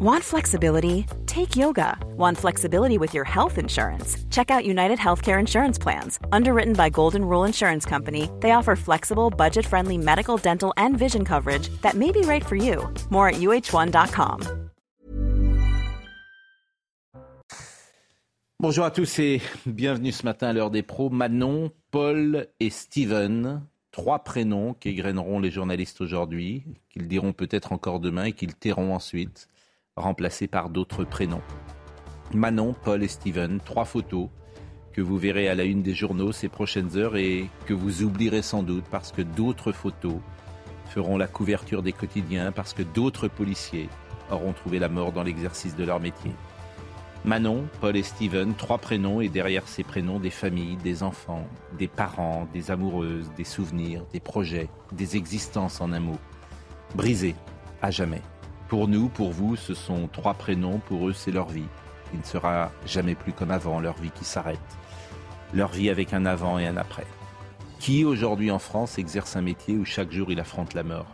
Want flexibility? Take yoga. Want flexibility with your health insurance? Check out United Healthcare Insurance Plans. Underwritten by Golden Rule Insurance Company, they offer flexible, budget friendly medical, dental, and vision coverage that may be right for you. More at uh1.com. Bonjour à tous et bienvenue ce matin à l'heure des pros. Manon, Paul et Steven. Trois prénoms qui égreneront les journalistes aujourd'hui, qu'ils diront peut-être encore demain et qu'ils tairont ensuite. Remplacés par d'autres prénoms. Manon, Paul et Steven, trois photos que vous verrez à la une des journaux ces prochaines heures et que vous oublierez sans doute parce que d'autres photos feront la couverture des quotidiens, parce que d'autres policiers auront trouvé la mort dans l'exercice de leur métier. Manon, Paul et Steven, trois prénoms et derrière ces prénoms des familles, des enfants, des parents, des amoureuses, des souvenirs, des projets, des existences en un mot, brisées à jamais. Pour nous, pour vous, ce sont trois prénoms, pour eux c'est leur vie. Il ne sera jamais plus comme avant, leur vie qui s'arrête. Leur vie avec un avant et un après. Qui aujourd'hui en France exerce un métier où chaque jour il affronte la mort?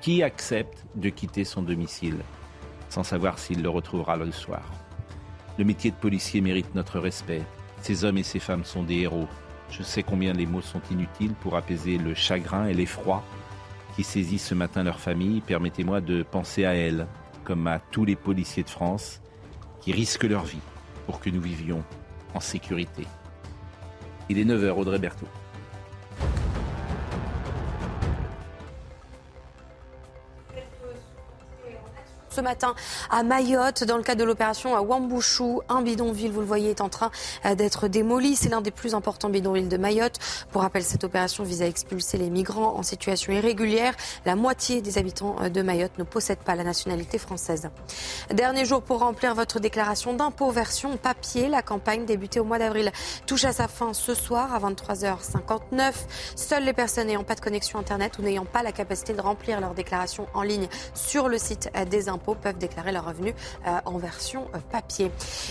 Qui accepte de quitter son domicile sans savoir s'il le retrouvera le soir? Le métier de policier mérite notre respect. Ces hommes et ces femmes sont des héros. Je sais combien les mots sont inutiles pour apaiser le chagrin et l'effroi qui saisissent ce matin leur famille, permettez-moi de penser à elles, comme à tous les policiers de France qui risquent leur vie pour que nous vivions en sécurité. Il est 9h, Audrey Berthaud. Ce matin à Mayotte dans le cadre de l'opération Wambouchou. Un bidonville, vous le voyez, est en train euh, d'être démoli. C'est l'un des plus importants bidonvilles de Mayotte. Pour rappel, cette opération vise à expulser les migrants en situation irrégulière. La moitié des habitants euh, de Mayotte ne possèdent pas la nationalité française. Dernier jour pour remplir votre déclaration d'impôt version papier. La campagne débutée au mois d'avril touche à sa fin ce soir à 23h59. Seules les personnes n'ayant pas de connexion Internet ou n'ayant pas la capacité de remplir leur déclaration en ligne sur le site euh, des impôts peuvent déclarer leurs revenus euh, en version euh, papier.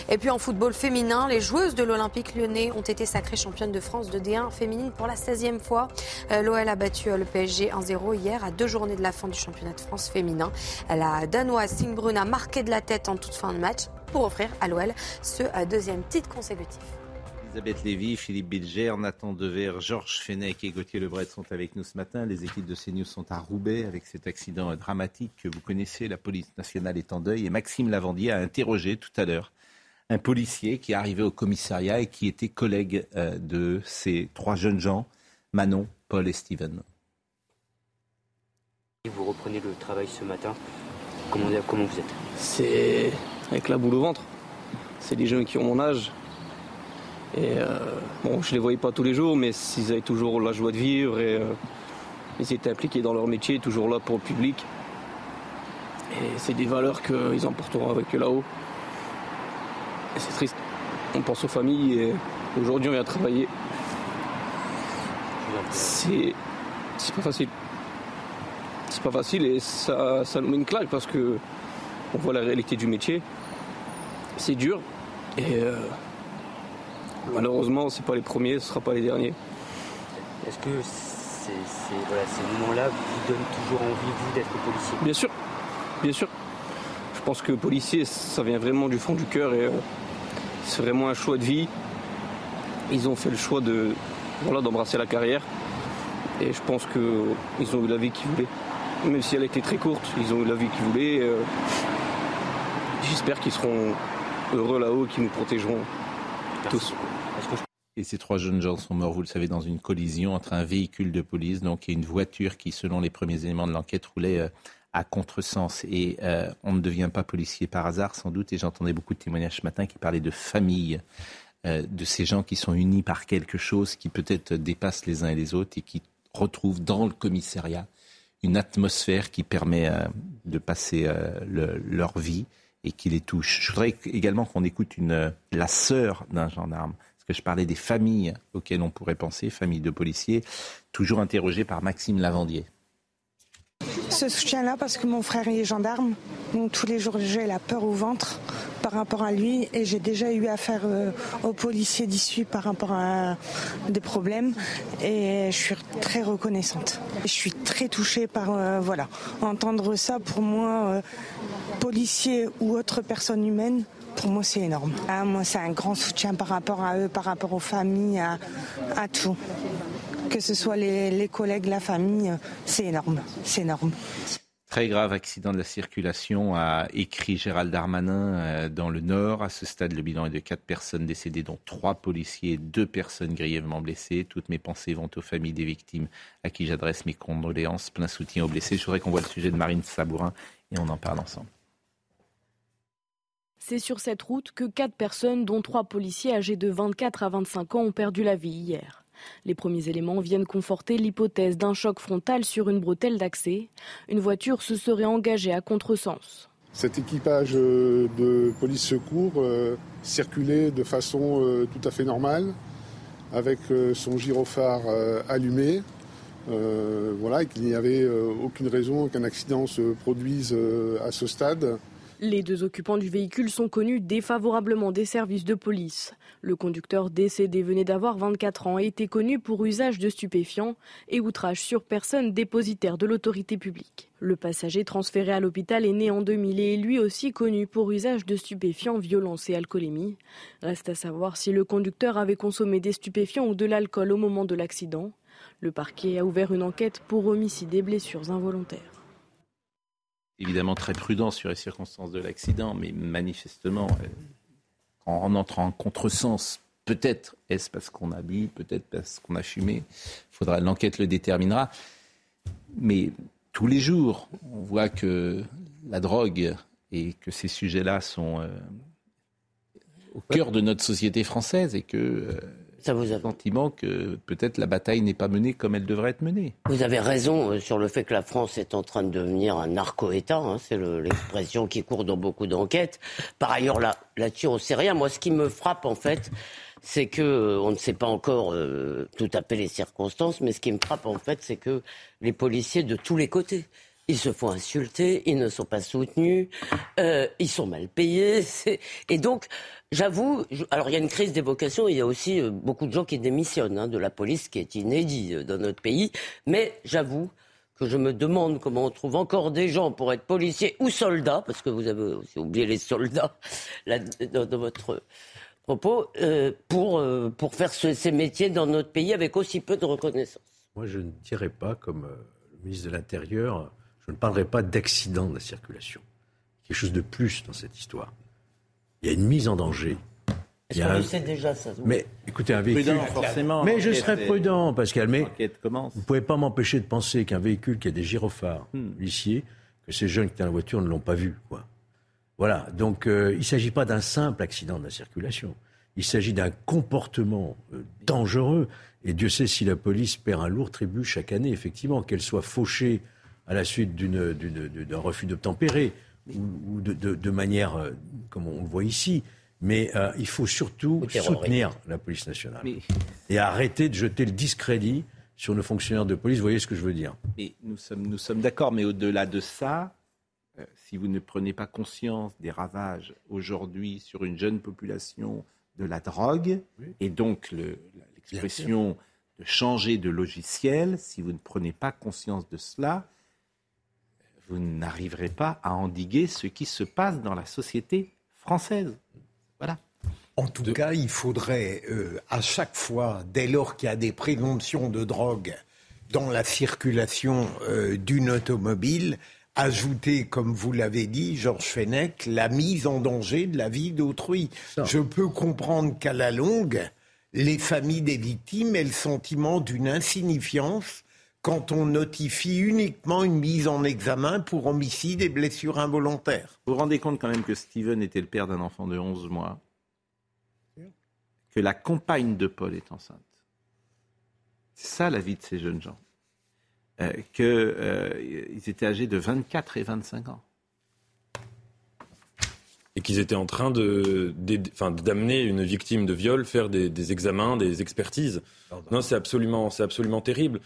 Et puis en football féminin, les joueuses de l'Olympique lyonnais ont été sacrées championnes de France de D1 féminine pour la 16e fois. Euh, L'OL a battu le PSG 1-0 hier à deux journées de la fin du championnat de France féminin. La Danoise Singbrun a marqué de la tête en toute fin de match pour offrir à l'OL ce deuxième titre consécutif. Elisabeth Lévy, Philippe Bilger, Nathan Dever, Georges Fenech et Gauthier Lebret sont avec nous ce matin. Les équipes de CNews sont à Roubaix avec cet accident dramatique que vous connaissez. La police nationale est en deuil. Et Maxime Lavandier a interrogé tout à l'heure un policier qui est arrivé au commissariat et qui était collègue euh, de ces trois jeunes gens, Manon, Paul et Steven. Vous reprenez le travail ce matin. Comment, comment vous êtes? C'est avec la boule au ventre. C'est des jeunes qui ont mon âge, et euh, bon, je les voyais pas tous les jours, mais ils avaient toujours la joie de vivre et euh, ils étaient impliqués dans leur métier, toujours là pour le public. Et c'est des valeurs qu'ils emporteront avec eux là-haut. Et c'est triste. On pense aux familles et aujourd'hui on vient travailler. C'est, c'est pas facile. C'est pas facile et ça, ça nous met une claque parce que on voit la réalité du métier. C'est dur et euh, Malheureusement, ce pas les premiers, ce ne sera pas les derniers. Est-ce que ces, moments-là vous donnent toujours envie, vous, d'être policier? Bien sûr, bien sûr. Je pense que policier, ça vient vraiment du fond du cœur et euh, c'est vraiment un choix de vie. Ils ont fait le choix de voilà, d'embrasser la carrière et je pense qu'ils ont eu la vie qu'ils voulaient. Même si elle était très courte, ils ont eu la vie qu'ils voulaient. Euh, j'espère qu'ils seront heureux là-haut et qu'ils nous protégeront tous. Et ces trois jeunes gens sont morts, vous le savez, dans une collision entre un véhicule de police donc, et une voiture qui, selon les premiers éléments de l'enquête, roulait euh, à contresens. Et euh, on ne devient pas policier par hasard, sans doute. Et j'entendais beaucoup de témoignages ce matin qui parlaient de famille, euh, de ces gens qui sont unis par quelque chose qui peut-être dépasse les uns et les autres et qui retrouvent dans le commissariat une atmosphère qui permet de passer leur vie et qui les touche. Je voudrais également qu'on écoute une, la sœur d'un gendarme parce que je parlais des familles auxquelles on pourrait penser, familles de policiers, toujours interrogées par Maxime Lavandier. Ce soutien-là parce que mon frère est gendarme. Donc tous les jours, j'ai la peur au ventre par rapport à lui et j'ai déjà eu affaire euh, aux policiers d'issue par rapport à des problèmes et je suis très reconnaissante. Je suis très touchée par euh, voilà entendre ça pour moi, euh, policier ou autre personne humaine. Pour moi, c'est énorme. Ah, moi, c'est un grand soutien par rapport à eux, par rapport aux familles, à, à tout. Que ce soit les, les collègues, la famille, c'est énorme. C'est énorme. Très grave accident de la circulation, a écrit Gérald Darmanin euh, dans le Nord. À ce stade, le bilan est de quatre personnes décédées, dont trois policiers et deux personnes grièvement blessées. Toutes mes pensées vont aux familles des victimes à qui j'adresse mes condoléances. Plein soutien aux blessés. Je voudrais qu'on voit le sujet de Marine Sabourin et on en parle ensemble. C'est sur cette route que quatre personnes, dont trois policiers âgés de 24 à 25 ans, ont perdu la vie hier. Les premiers éléments viennent conforter l'hypothèse d'un choc frontal sur une bretelle d'accès. Une voiture se serait engagée à contresens. Cet équipage euh, de police secours euh, circulait de façon euh, tout à fait normale, avec son gyrophare allumé. voilà, et qu'il n'y avait aucune raison qu'un accident se produise à ce stade. Les deux occupants du véhicule sont connus défavorablement des services de police. Le conducteur décédé venait d'avoir 24 ans et était connu pour usage de stupéfiants et outrage sur personne dépositaire de l'autorité publique. Le passager transféré à l'hôpital est né en 2000 et est lui aussi connu pour usage de stupéfiants, violence et alcoolémie. Reste à savoir si le conducteur avait consommé des stupéfiants ou de l'alcool au moment de l'accident. Le parquet a ouvert une enquête pour homicide et blessures involontaires évidemment très prudent sur les circonstances de l'accident, mais manifestement, euh, en entrant en contresens, peut-être est-ce parce qu'on a bu, peut-être parce qu'on a fumé, faudra l'enquête le déterminera. Mais tous les jours, on voit que la drogue et que ces sujets-là sont euh, au cœur de notre société française et que euh, ça vous a... le sentiment que peut-être la bataille n'est pas menée comme elle devrait être menée. Vous avez raison euh, sur le fait que la France est en train de devenir un narco-État. Hein, c'est l'expression qui court dans beaucoup d'enquêtes. Par ailleurs, là, là-dessus, on ne sait rien. Moi, ce qui me frappe, en fait, c'est que euh, on ne sait pas encore euh, tout à fait les circonstances, mais ce qui me frappe, en fait, c'est que les policiers de tous les côtés ils se font insulter, ils ne sont pas soutenus, euh, ils sont mal payés. Et donc, j'avoue, alors il y a une crise des vocations, il y a aussi euh, beaucoup de gens qui démissionnent hein, de la police, qui est inédit euh, dans notre pays. Mais j'avoue que je me demande comment on trouve encore des gens pour être policiers ou soldats, parce que vous avez aussi oublié les soldats dans, votre propos, pour, pour faire ces métiers dans notre pays avec aussi peu de reconnaissance. Moi, je ne dirais pas, comme le ministre de l'Intérieur, je ne parlerai pas d'accident de la circulation. Quelque chose de plus dans cette histoire. Il y a une mise en danger. Est-ce qu'on le sait déjà ça Mais écoutez, un véhicule. forcément. Mais je serais prudent, Pascal. Mais vous ne pouvez pas m'empêcher de penser qu'un véhicule qui a des gyrophares hmm. que ces jeunes qui étaient dans la voiture ne l'ont pas vu. Quoi. Voilà. Donc euh, il ne s'agit pas d'un simple accident de la circulation. Il s'agit d'un comportement euh, dangereux. Et Dieu sait si la police perd un lourd tribut chaque année, effectivement, qu'elle soit fauchée à la suite d'un refus d'obtempérer ou, de, manière euh, comme on le voit ici. Mais euh, il faut surtout soutenir la police nationale. Et arrêter de jeter le discrédit sur nos fonctionnaires de police. Vous voyez ce que je veux dire? Mais Nous sommes, nous sommes d'accord, mais au-delà de ça, euh, si vous ne prenez pas conscience des ravages aujourd'hui sur une jeune population de la drogue, et donc l'expression de changer de logiciel, si vous ne prenez pas conscience de cela, vous n'arriverez pas à endiguer ce qui se passe dans la société française. Voilà. En tout cas, il faudrait euh, à chaque fois, dès lors qu'il y a des présomptions de drogue dans la circulation euh, d'une automobile, ajouter, comme vous l'avez dit, Georges Fenech, la mise en danger de la vie d'autrui. Je peux comprendre qu'à la longue, les familles des victimes aient le sentiment d'une insignifiance quand on notifie uniquement une mise en examen pour homicide et blessure involontaire. Vous vous rendez compte quand même que Steven était le père d'un enfant de 11 mois, que la compagne de Paul est enceinte. C'est ça la vie de ces jeunes gens. Euh, Qu'ils euh, étaient âgés de 24 et 25 ans. Et qu'ils étaient en train de, d'amener une victime de viol faire des, des examens, des expertises. Non, c'est absolument, c'est absolument terrible.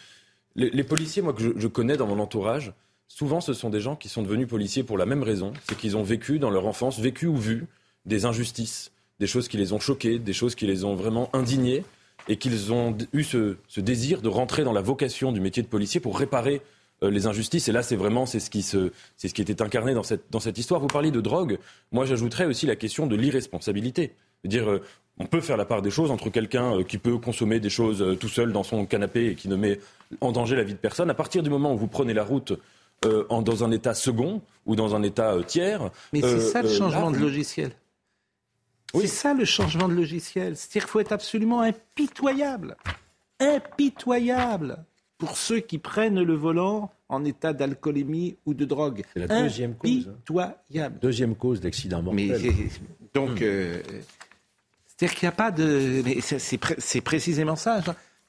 Les, policiers, moi, que je, connais dans mon entourage, souvent ce sont des gens qui sont devenus policiers pour la même raison, c'est qu'ils ont vécu dans leur enfance, vécu ou vu des injustices, des choses qui les ont choqués, des choses qui les ont vraiment indignés, et qu'ils ont eu ce, désir de rentrer dans la vocation du métier de policier pour réparer euh, les injustices. Et là, c'est vraiment c'est ce qui se, c'est ce qui était incarné dans cette dans cette histoire. Vous parliez de drogue. Moi, j'ajouterais aussi la question de l'irresponsabilité. Dire, on peut faire la part des choses entre quelqu'un euh, qui peut consommer des choses tout seul dans son canapé et qui ne met en danger la vie de personne. À partir du moment où vous prenez la route en, dans un état second ou dans un état tiers. Mais c'est ça le changement de logiciel. C'est ça le changement de logiciel. C'est-à-dire qu'il faut être absolument impitoyable. Impitoyable pour ceux qui prennent le volant en état d'alcoolémie ou de drogue. C'est la deuxième cause. Hein. Impitoyable. Deuxième cause d'accident mortel. donc, euh, c'est-à-dire qu'il n'y a pas de. Mais c'est précisément ça.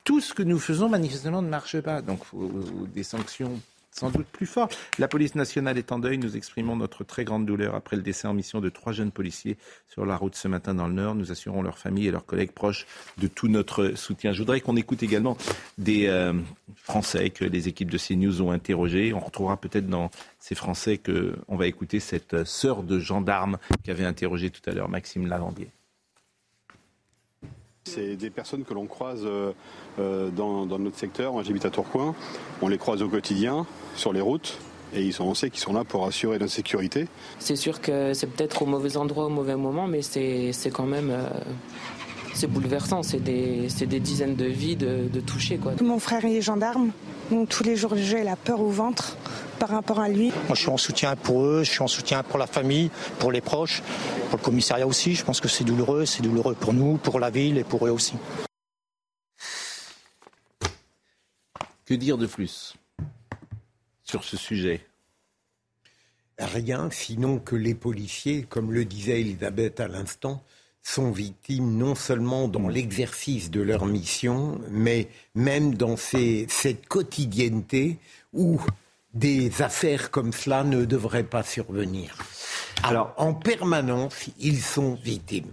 Tout ce que nous faisons, manifestement, ne marche pas. Donc, faut des sanctions sans doute plus fort. La police nationale est en deuil. Nous exprimons notre très grande douleur après le décès en mission de trois jeunes policiers sur la route ce matin dans le Nord. Nous assurons leurs familles et leurs collègues proches de tout notre soutien. Je voudrais qu'on écoute également des euh, Français que les équipes de CNews ont interrogés. On retrouvera peut-être dans ces Français qu'on va écouter cette sœur de gendarme qu'avait interrogé tout à l'heure Maxime Lavandier. C'est des personnes que l'on croise euh, euh, dans, notre secteur. Moi, j'habite à Tourcoing. On les croise au quotidien sur les routes. Et ils sont, on sait qu'ils sont là pour assurer la sécurité. C'est sûr que c'est peut-être au mauvais endroit, au mauvais moment, mais c'est quand même euh, c'est bouleversant. C'est des, des, dizaines de vies de, de toucher. Quoi. Mon frère est gendarme, donc tous les jours j'ai la peur au ventre par rapport à lui. Moi je suis en soutien pour eux, je suis en soutien pour la famille, pour les proches, pour le commissariat aussi. Je pense que c'est douloureux, c'est douloureux pour nous, pour la ville et pour eux aussi. Que dire de plus sur ce sujet? Rien, sinon que les policiers, comme le disait Elisabeth à l'instant, sont victimes non seulement dans l'exercice de leur mission, mais même dans cette quotidienneté où des affaires comme cela ne devraient pas survenir. Alors, en permanence, ils sont victimes.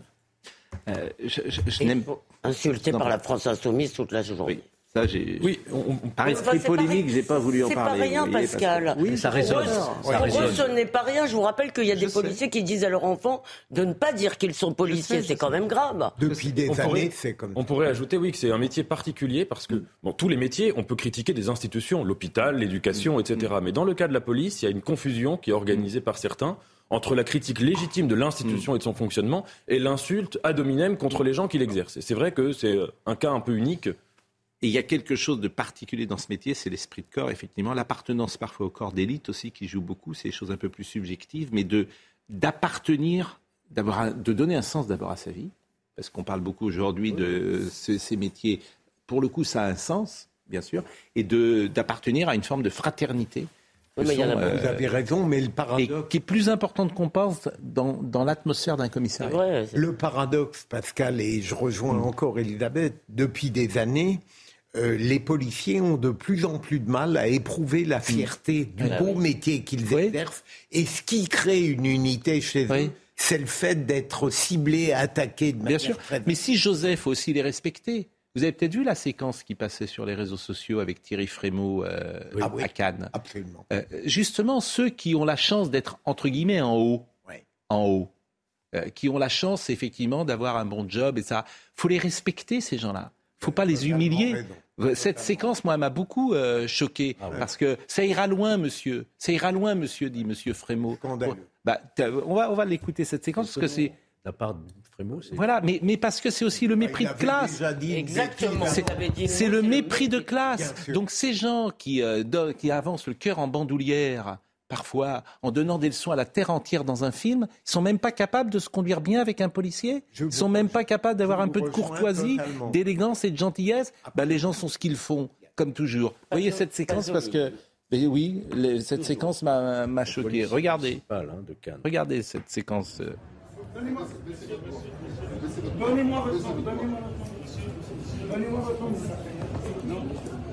Euh, je, n'aime pas. Insultés par la France insoumise toute la journée. Oui, par esprit polémique, j'ai pas voulu en parler. C'est pas rien, Pascal. Oui, ça résonne. Pour eux, ce n'est pas rien. Je vous rappelle qu'il y a des policiers qui disent à leurs enfants de ne pas dire qu'ils sont policiers. C'est quand même grave. Depuis des années, c'est comme. On pourrait ajouter, oui, que c'est un métier particulier parce que, bon, tous les métiers, on peut critiquer des institutions, l'hôpital, l'éducation, etc. Mais dans le cas de la police, il y a une confusion qui est organisée par certains entre la critique légitime de l'institution et de son fonctionnement et l'insulte ad hominem contre les gens qui l'exercent. Et c'est vrai que c'est un cas un peu unique et il y a quelque chose de particulier dans ce métier, c'est l'esprit de corps, effectivement. L'appartenance parfois au corps d'élite aussi qui joue beaucoup, c'est des choses un peu plus subjectives, mais de d'appartenir, de donner un sens d'abord à sa vie, parce qu'on parle beaucoup aujourd'hui de ces, métiers. Pour le coup, ça a un sens, bien sûr, et d'appartenir à une forme de fraternité. vous avez raison, mais le paradoxe. qui est plus importante qu'on pense dans, dans l'atmosphère d'un commissariat. le paradoxe, Pascal, et je rejoins mm. encore Elisabeth, depuis des années, euh, les policiers ont de plus en plus de mal à éprouver la fierté du ah beau métier qu'ils exercent. Et ce qui crée une unité chez eux, c'est le fait d'être ciblé, attaqué de manière Bien sûr. Mais si Joseph aussi les respectait. Vous avez peut-être vu la séquence qui passait sur les réseaux sociaux avec Thierry Frémaux euh, ah à Cannes. Absolument. Euh, justement, ceux qui ont la chance d'être entre guillemets en haut, en haut, qui ont la chance effectivement d'avoir un bon job et ça, faut les respecter ces gens-là faut pas les humilier. Cette séquence, moi, m'a beaucoup euh, choqué ah parce que ça ira loin, monsieur. Ça ira loin, monsieur, dit monsieur Frémaux. Bah, on va, on va l'écouter cette séquence parce que c'est la part de Frémaux. Voilà, mais, mais parce que c'est aussi le mépris de classe. Exactement. C'est le mépris de classe. Donc ces gens qui, euh, qui avancent le cœur en bandoulière parfois en donnant des leçons à la terre entière dans un film, ils sont même pas capables de se conduire bien avec un policier. Ils sont même pas capables d'avoir un peu de courtoisie, d'élégance et de gentillesse. Ben, les gens sont ce qu'ils font, comme toujours. Vous voyez cette séquence parce que mais oui, cette séquence m'a choqué. Regardez. Hein, Regardez cette séquence. Euh. Donnez-moi votre Donnez-moi votre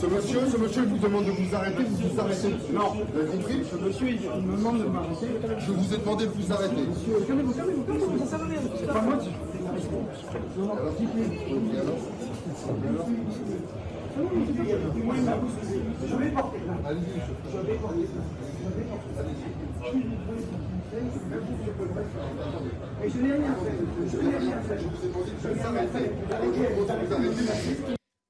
ce monsieur, ce monsieur vous demande de vous arrêter, vous vous arrêtez. Non, vous avez compris Ce monsieur, il me demande de m'arrêter. Je vous ai demandé de vous arrêter. Monsieur, calmez-vous, calmez-vous, calmez-vous, ça sert à rien. C'est pas moi qui...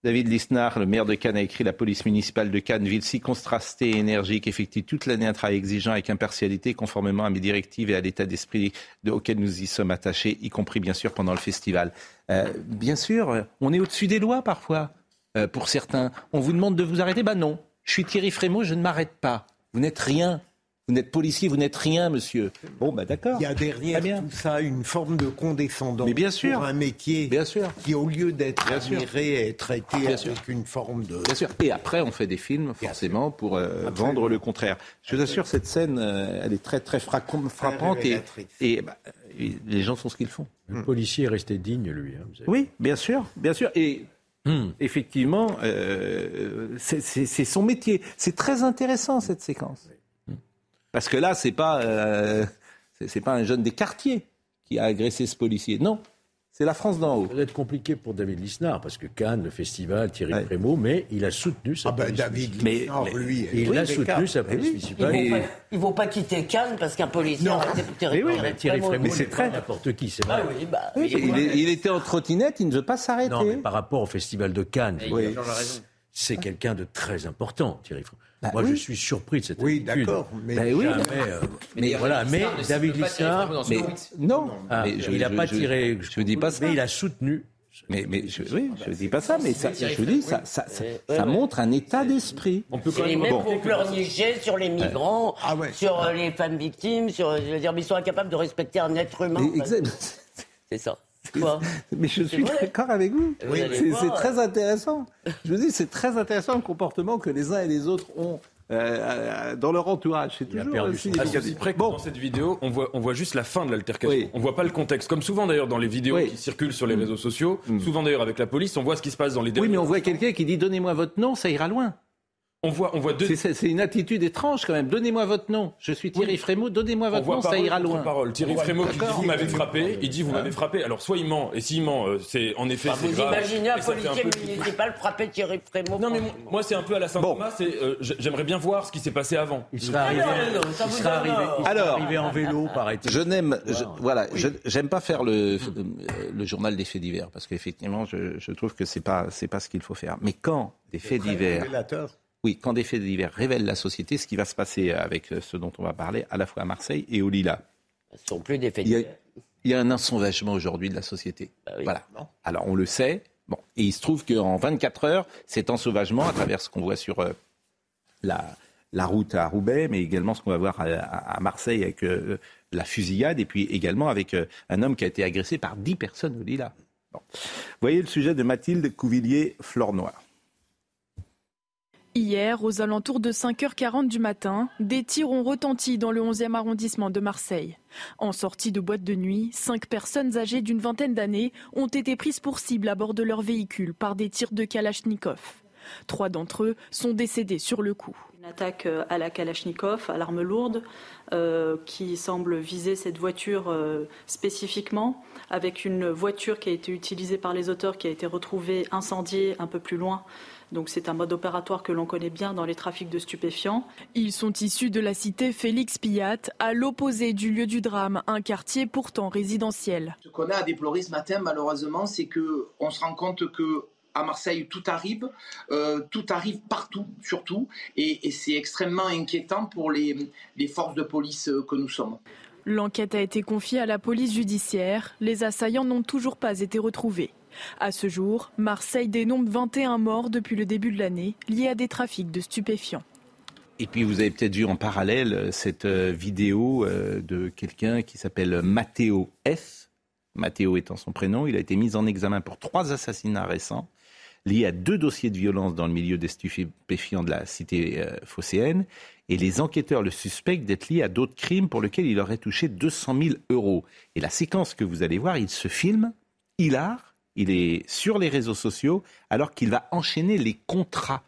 David Lisnard, le maire de Cannes, a écrit La police municipale de Cannes, ville si contrastée et énergique, effectue toute l'année un travail exigeant avec impartialité, conformément à mes directives et à l'état d'esprit auquel nous y sommes attachés, y compris bien sûr pendant le festival. Euh, bien sûr, on est au-dessus des lois parfois, euh, pour certains. On vous demande de vous arrêter? Ben non. Je suis Thierry Frémaux, je ne m'arrête pas. Vous n'êtes rien. Vous n'êtes policier, vous n'êtes rien, monsieur. Bon, bah d'accord. Il y a derrière tout ça une forme de condescendance Mais bien sûr. pour un métier bien sûr. qui, au lieu d'être Bien sûr. admiré, est traité Bien avec sûr. une forme de... Bien sûr. Et après, on fait des films, forcément, pour euh, vendre le contraire. Je vous assure, cette scène, euh, elle est très, très frappante et, et bah, et les gens font ce qu'ils font. Le policier est resté digne, lui. hein. Oui, bien sûr, bien sûr. Et effectivement, euh, c'est son métier. C'est très intéressant cette séquence. Parce que là, c'est pas, euh, c'est pas un jeune des quartiers qui a agressé ce policier. Non, c'est la France d'en haut. Ça va être compliqué pour David Lisnard, parce que Cannes, le festival, Thierry Frémaux, mais il a soutenu sa Ah ben David. Lisnard, lui, Il a soutenu sa police oui. municipale. Ils vont, ils vont pas quitter Cannes parce qu'un policier a arrêté Thierry, Mais oui, mais Thierry c'est très n'importe qui, c'est vrai. Ah oui, bah, Oui, il, est- il était en trottinette, il ne veut pas s'arrêter. Non, mais par rapport au festival de Cannes, c'est quelqu'un de très important, Thierry Frémaux. Bah Moi, oui. je suis surpris de cette Oui, attitude. d'accord, mais- Jamais, oui. euh, Mais mais voilà, mais ne David son tweet. Non, Ah, mais je- il n'a pas je- tiré. je dis pas ça. Mais il a soutenu. Mais, mais je, oui, je dis pas ça, mais ça, je vous dis, ça, ça, ça, ça montre un état d'esprit. On peut Et les mêmes Bon. pleurnicher sur les migrants, Ah ouais. sur les femmes victimes, sur, je veux dire, mais ils sont incapables de respecter un être humain. Mais exact- C'est ça. Quoi Mais je suis d'accord avec vous. C'est très intéressant. Je vous dis, c'est très intéressant le comportement que les uns et les autres ont euh, euh, dans leur entourage. C'est toujours perdu aussi son À ceci près que dans cette vidéo, on voit, on voit juste la fin de l'altercation. Oui. On voit pas le contexte. Comme souvent d'ailleurs dans les vidéos Oui. qui circulent sur les réseaux sociaux, souvent d'ailleurs avec la police, on voit ce qui se passe dans les Oui, mais on voit quelqu'un qui dit donnez-moi votre nom, ça ira loin. On voit, on voit deux. C'est- C'est c'est une attitude étrange quand même. Donnez-moi votre nom. Je suis Thierry Frémaux. Donnez-moi On votre nom, ça ira loin. Parole. Thierry Frémaux qui dit vous m'avez frappé, il dit vous m'avez frappé. Alors soit il ment, et s'il ment, euh, c'est en effet Enfin, c'est Vous grave. imaginez un policier municipal frapper Thierry Frémaux Non mais moi- moi c'est un peu à la Saint-Thomas, c'est euh, j'aimerais bien voir ce qui s'est passé avant. Il serait arrivé, non, ça il serait arrivé, Alors, arrivé en vélo, paraît-il. Je n'aime, je- voilà, je- j'aime pas faire le, le journal des faits divers parce qu'effectivement, je, je trouve que c'est pas, c'est pas ce qu'il faut faire. Mais quand des faits divers. Oui, quand des faits divers révèlent la société, ce qui va se passer avec euh, ce dont on va parler, à la fois à Marseille et au Lila. Ce sont plus des faits Il y a, divers. il y a un ensauvagement aujourd'hui de la société. Bah oui. Voilà. Alors on le sait. Bon, et il se trouve qu'en 24 heures, cet ensauvagement, à travers ce qu'on voit sur euh, la, la route à Roubaix, mais également ce qu'on va voir à, à- à Marseille avec euh, la fusillade, et puis également avec euh, un homme qui a été agressé par 10 personnes au Lila. Bon. Voyez le sujet de Mathilde Couvillier-Flornois. Hier, aux alentours de 5h40 du matin, des tirs ont retenti dans le 11e arrondissement de Marseille. En sortie de boîte de nuit, cinq personnes âgées d'une vingtaine d'années ont été prises pour cible à bord de leur véhicule par des tirs de Kalachnikov. Trois d'entre eux sont décédés sur le coup. Une attaque euh, à la Kalachnikov, à l'arme lourde, euh, qui semble viser cette voiture euh, spécifiquement, avec une voiture qui a été utilisée par les auteurs, qui a été retrouvée incendiée un peu plus loin. Donc c'est un mode opératoire que l'on connaît bien dans les trafics de stupéfiants. Ils sont issus de la cité Félix Pillat, à l'opposé du lieu du drame, un quartier pourtant résidentiel. Ce qu'on a à déplorer ce matin, malheureusement, c'est que on se rend compte que à Marseille, tout arrive, euh, tout arrive partout, surtout, et, et c'est extrêmement inquiétant pour les, les forces de police euh, que nous sommes. L'enquête a été confiée à la police judiciaire. Les assaillants n'ont toujours pas été retrouvés. À ce jour, Marseille dénombre 21 morts depuis le début de l'année liés à des trafics de stupéfiants. Et puis vous avez peut-être vu en parallèle euh, cette euh, vidéo euh, de quelqu'un qui s'appelle Matteo F. Matteo étant son prénom, il a été mis en examen pour trois assassinats récents liés à deux dossiers de violence dans le milieu des stupéfiants de la cité phocéenne. Et les enquêteurs le suspectent d'être lié à d'autres crimes pour lesquels il aurait touché 200 000 euros. Et la séquence que vous allez voir, il se filme, il a, il est sur les réseaux sociaux alors qu'il va enchaîner les contrats.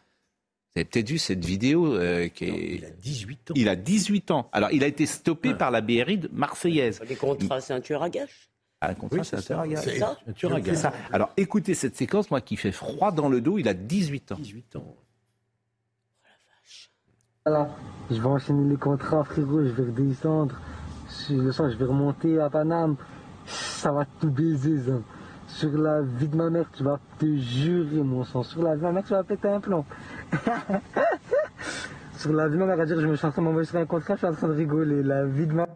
Vous avez peut-être vu cette vidéo euh, qui est... Il a 18 ans. Il a 18 ans. Alors, il a été stoppé par la BRI de Marseillaise. Les contrats, c'est un tueur à gages Un contrat, Oui, c'est un tueur à gages. C'est ça. Un tueur à ça. Alors écoutez cette séquence, moi qui fait froid dans le dos, il a 18 ans. 18 ans. Voilà, je vais enchaîner les contrats, frérot, je vais redescendre. Je- Le soir, je vais remonter à Paname. Ça va tout baiser, ça. Sur la vie de ma mère, tu vas te jurer, mon sang. Sur la vie de ma mère, tu vas péter un plomb. Sur la vie de ma mère, à dire, je me suis en train de m'envoyer sur un contrat, je suis en train de rigoler. La vie de ma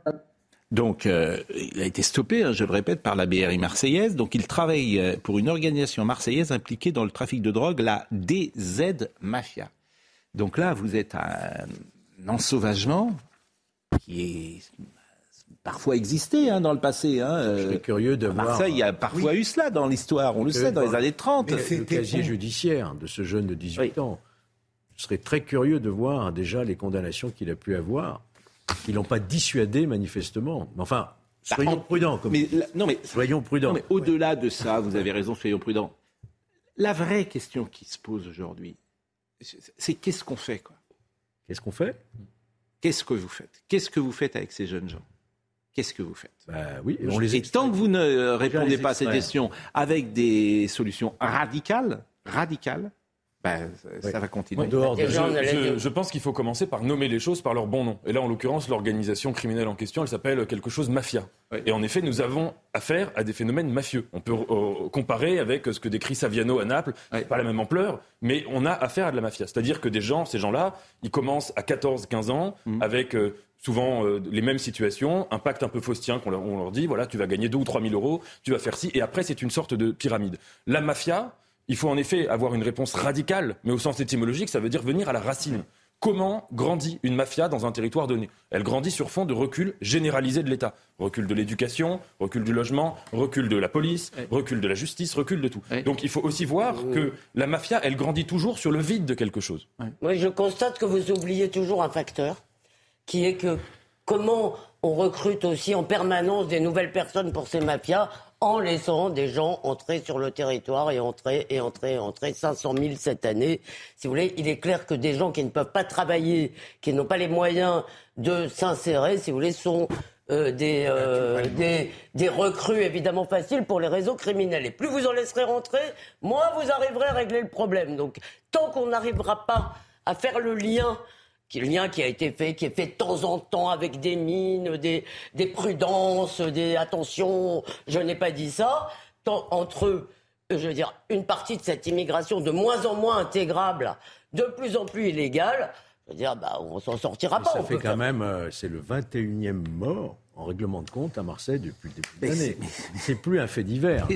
Donc, euh, il a été stoppé, hein, je le répète, par la BRI marseillaise. Donc, il travaille euh, pour une organisation marseillaise impliquée dans le trafic de drogue, la DZ Mafia. Donc là, vous êtes un ensauvagement qui est parfois existé hein, dans le passé. Hein. Je serais curieux de à voir- Marseille, il y a parfois eu cela dans l'histoire, on le sait, dans les années 30. Le casier judiciaire de ce jeune de 18 ans. Je serais très curieux de voir déjà les condamnations qu'il a pu avoir. Ils l'ont pas dissuadé manifestement. Mais enfin, soyons Bah, en- prudents. Comme mais, la- non, mais, soyons prudents. non, mais au-delà de ça, vous avez raison, soyons prudents. La vraie question qui se pose aujourd'hui, c'est- c'est qu'est-ce qu'on fait quoi? Qu'est-ce qu'on fait? Qu'est-ce que vous faites? Qu'est-ce que vous faites avec ces jeunes gens? Qu'est-ce que vous faites? Bah oui, on les Et tant que vous ne répondez pas à cette extraire. question avec des solutions radicales, radicales, ben, ça, ça va continuer. Ouais. je, je- je pense qu'il faut commencer par nommer les choses par leur bon nom. Et là, en l'occurrence, l'organisation criminelle en question, elle s'appelle quelque chose mafia. Et en effet, nous avons affaire à des phénomènes mafieux. On peut euh, comparer avec ce que décrit Saviano à Naples. Pas la même ampleur, mais on a affaire à de la mafia. C'est-à-dire que des gens, ces gens-là, ils commencent à 14-15 ans avec euh, souvent euh, les mêmes situations, un pacte un peu faustien qu'on leur, on leur dit, voilà, tu vas gagner 2 ou 3 000 euros, tu vas faire ci, et après c'est une sorte de pyramide. La mafia, il faut en effet avoir une réponse radicale, mais au sens étymologique, ça veut dire venir à la racine. Comment grandit une mafia dans un territoire donné? Elle grandit sur fond de recul généralisé de l'État. Recul de l'éducation, recul du logement, recul de la police, recul de la justice, recul de tout. Donc il faut aussi voir que la mafia, elle grandit toujours sur le vide de quelque chose. Oui, je constate que vous oubliez toujours un facteur, qui est que comment on recrute aussi en permanence des nouvelles personnes pour ces mafias en laissant des gens entrer sur le territoire et entrer et entrer et entrer 500 000 cette année. Si vous voulez, il est clair que des gens qui ne peuvent pas travailler, qui n'ont pas les moyens de s'insérer, si vous voulez, sont euh, des, euh, des, des recrues évidemment faciles pour les réseaux criminels. Et plus vous en laisserez rentrer, moins vous arriverez à régler le problème. Donc, tant qu'on n'arrivera pas à faire le lien lien qui a été fait, qui est fait de temps en temps avec des mines, des, des prudences, des attention, je n'ai pas dit ça, tant, entre eux, je veux dire, une partie de cette immigration de moins en moins intégrable, de plus en plus illégale, je veux dire, bah, on s'en sortira Mais pas. ça on fait peut quand même, euh, c'est le 21e mort en règlement de compte à Marseille depuis le début de l'année. C'est plus un fait divers.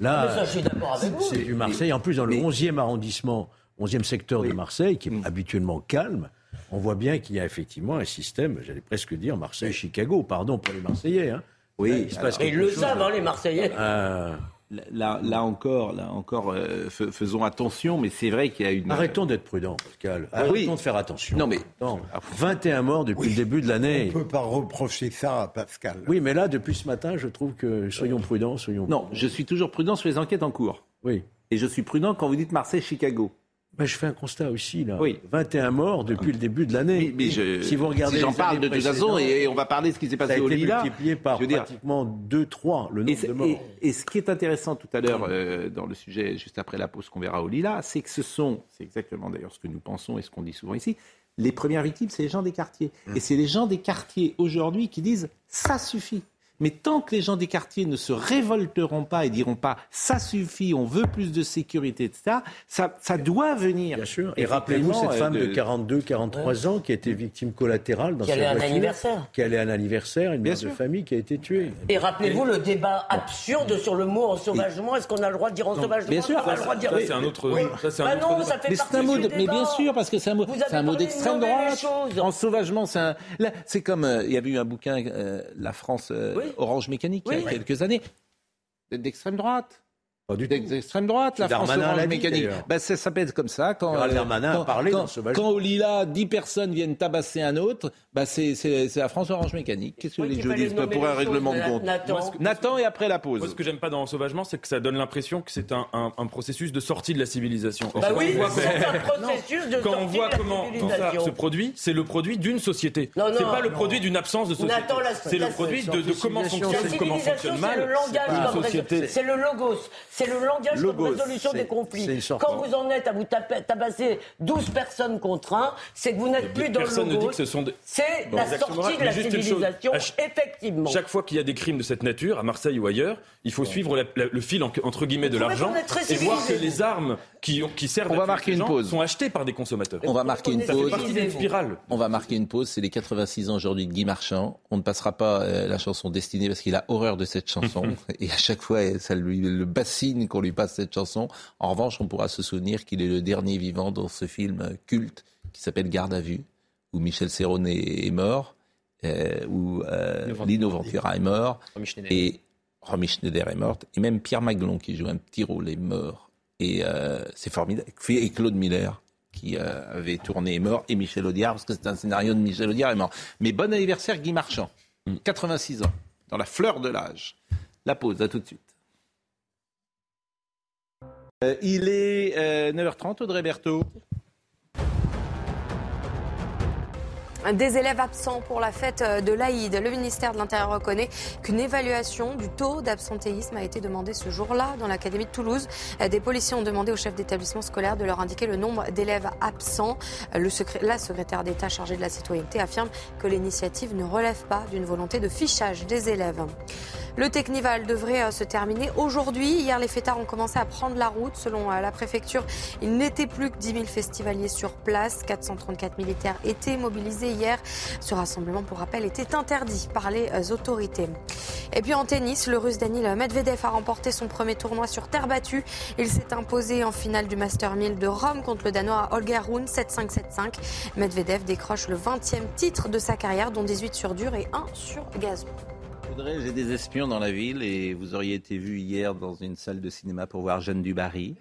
Là, Mais ça, je suis d'accord avec vous. c'est du Marseille. En plus, dans le 11e arrondissement, 11e secteur de Marseille, qui est habituellement calme, on voit bien qu'il y a effectivement un système, j'allais presque dire Marseille-Chicago, pardon pour les Marseillais. Hein. Oui, il se passe ils le savent, hein, les Marseillais. Euh, Là, là encore, là encore, euh, fais- faisons attention, mais c'est vrai qu'il y a une. Arrêtons d'être prudents, Pascal. Ah Arrêtons oui. de faire attention. Non, mais- Non, 21 morts depuis le début de l'année. On ne peut pas reprocher ça à Pascal. Oui, mais là, depuis ce matin, je trouve que soyons prudents, soyons. Non, je suis toujours prudent sur les enquêtes en cours. Oui. Et je suis prudent quand vous dites Marseille-Chicago. Ben, je fais un constat aussi, là. Oui. 21 morts depuis le début de l'année. Mais je, si vous regardez si j'en parle de toute façon, et, on va parler de ce qui s'est ça a passé au été Lila. multiplié par pratiquement 2-3 le nombre de morts. et- et ce qui est intéressant tout à l'heure euh, dans le sujet, juste après la pause qu'on verra au Lila, c'est que ce sont, c'est exactement d'ailleurs ce que nous pensons et ce qu'on dit souvent ici, les premières victimes, c'est les gens des quartiers. Et c'est les gens des quartiers aujourd'hui qui disent ça suffit. Mais tant que les gens des quartiers ne se révolteront pas et diront pas ça suffit, on veut plus de sécurité, etc., ça, ça doit venir. Bien sûr. Et rappelez-vous cette Effectivement, femme euh, de 42, 43 ans qui a été victime collatérale dans Qui allait à un voiture, anniversaire. Qui allait à un anniversaire, une Bien mère de famille qui a été tuée. Et rappelez-vous le débat absurde sur le mot ensauvagement. Est-ce qu'on a le droit de dire ensauvagement bien sûr. Est-ce qu'on a le droit de dire Ça, c'est un autre. Ça, c'est un Bah autre non, ça fait Mais c'est partie un mot, de- mais bien sûr, parce que c'est un mot, c'est un mot d'extrême droite. choses. En sauvagement, c'est un, là, c'est comme euh, il y avait eu un bouquin, euh, La France euh, Oui. Orange Mécanique, il y a quelques années, d'extrême droite. D'extrême droite, la France Orange mécanique. Ben, ça s'appelle comme ça. Quand, euh, quand, parlé quand, dans Sauvagement. quand au Lila, 10 personnes viennent tabasser un autre, ben c'est c'est- c'est la France Orange mécanique. Qu'est-ce que vous voulez que je vous fallait dise nommer pour les un règlement de compte Nathan. Que- et après la pause. Moi, ce que j'aime pas dans Sauvagement, c'est que ça donne l'impression que c'est un, un- un processus de sortie de la civilisation. Bah quand oui, on voit c'est un processus de quand on sortie voit de la comment tout ça se produit, c'est le produit d'une société. C'est pas le produit d'une absence de société. C'est le produit de, comment La fonctionne, comment fonctionne c'est mal le langage une comme société. C'est le logos. C'est le langage Logos, comme résolution des conflits. Quand vous en êtes à vous taper- tabasser 12 personnes contre un, c'est que vous n'êtes plus dans le Personne ne dit logos. que ce sont des... C'est Bon, la sortie de la chose. civilisation, effectivement. Chaque fois qu'il y a des crimes de cette nature, à Marseille ou ailleurs, il faut suivre la- la- le fil en- entre guillemets de Vous l'argent et voir que les armes qui, ont- qui servent On à va marquer une gens pause. sont achetées par des consommateurs. On va marquer une Ça fait pause. spirale. On va marquer une pause. C'est les 86 ans aujourd'hui de Guy Marchand. On ne passera pas euh, la chanson Destinée parce qu'il a horreur de cette chanson. et à chaque fois, ça lui le bassine qu'on lui passe cette chanson. En revanche, on pourra se souvenir qu'il est le dernier vivant dans ce film culte qui s'appelle Garde à vue, où Michel Serrone est, mort, euh, où euh, Lino Ventura. Est mort. Romy Schneider. Et Romy Schneider est morte. Et même Pierre Maglon, qui joue un petit rôle, est mort. Et euh, c'est formidable. Et Claude Miller, qui euh, avait tourné, est mort. Et Michel Audiard, parce que c'est un scénario de Michel Audiard, est mort. Mais bon anniversaire, Guy Marchand. 86 ans, dans la fleur de l'âge. La pause, à tout de suite. Euh, il est euh, 9h30, Audrey Berthaud. Des élèves absents pour la fête de l'Aïd. Le ministère de l'Intérieur reconnaît qu'une évaluation du taux d'absentéisme a été demandée ce jour-là dans l'Académie de Toulouse. Des policiers ont demandé au chef d'établissement scolaire de leur indiquer le nombre d'élèves absents. Secré- la secrétaire d'État chargée de la citoyenneté affirme que l'initiative ne relève pas d'une volonté de fichage des élèves. Le Technival devrait euh, se terminer aujourd'hui. Hier, les fêtards ont commencé à prendre la route. Selon euh, la préfecture, il n'était plus que 10 000 festivaliers sur place. 434 militaires étaient mobilisés hier. Ce rassemblement, pour rappel, était interdit par les euh, autorités. Et puis en tennis, le russe Danil Medvedev a remporté son premier tournoi sur terre battue. Il s'est imposé en finale du Master 1000 de Rome contre le Danois Holger Rune 7-5, 7-5. Medvedev décroche le 20e titre de sa carrière, dont 18 sur dur et 1 sur gazon. J'ai des espions dans la ville et vous auriez été vu hier dans une salle de cinéma pour voir Jeanne Dubarry.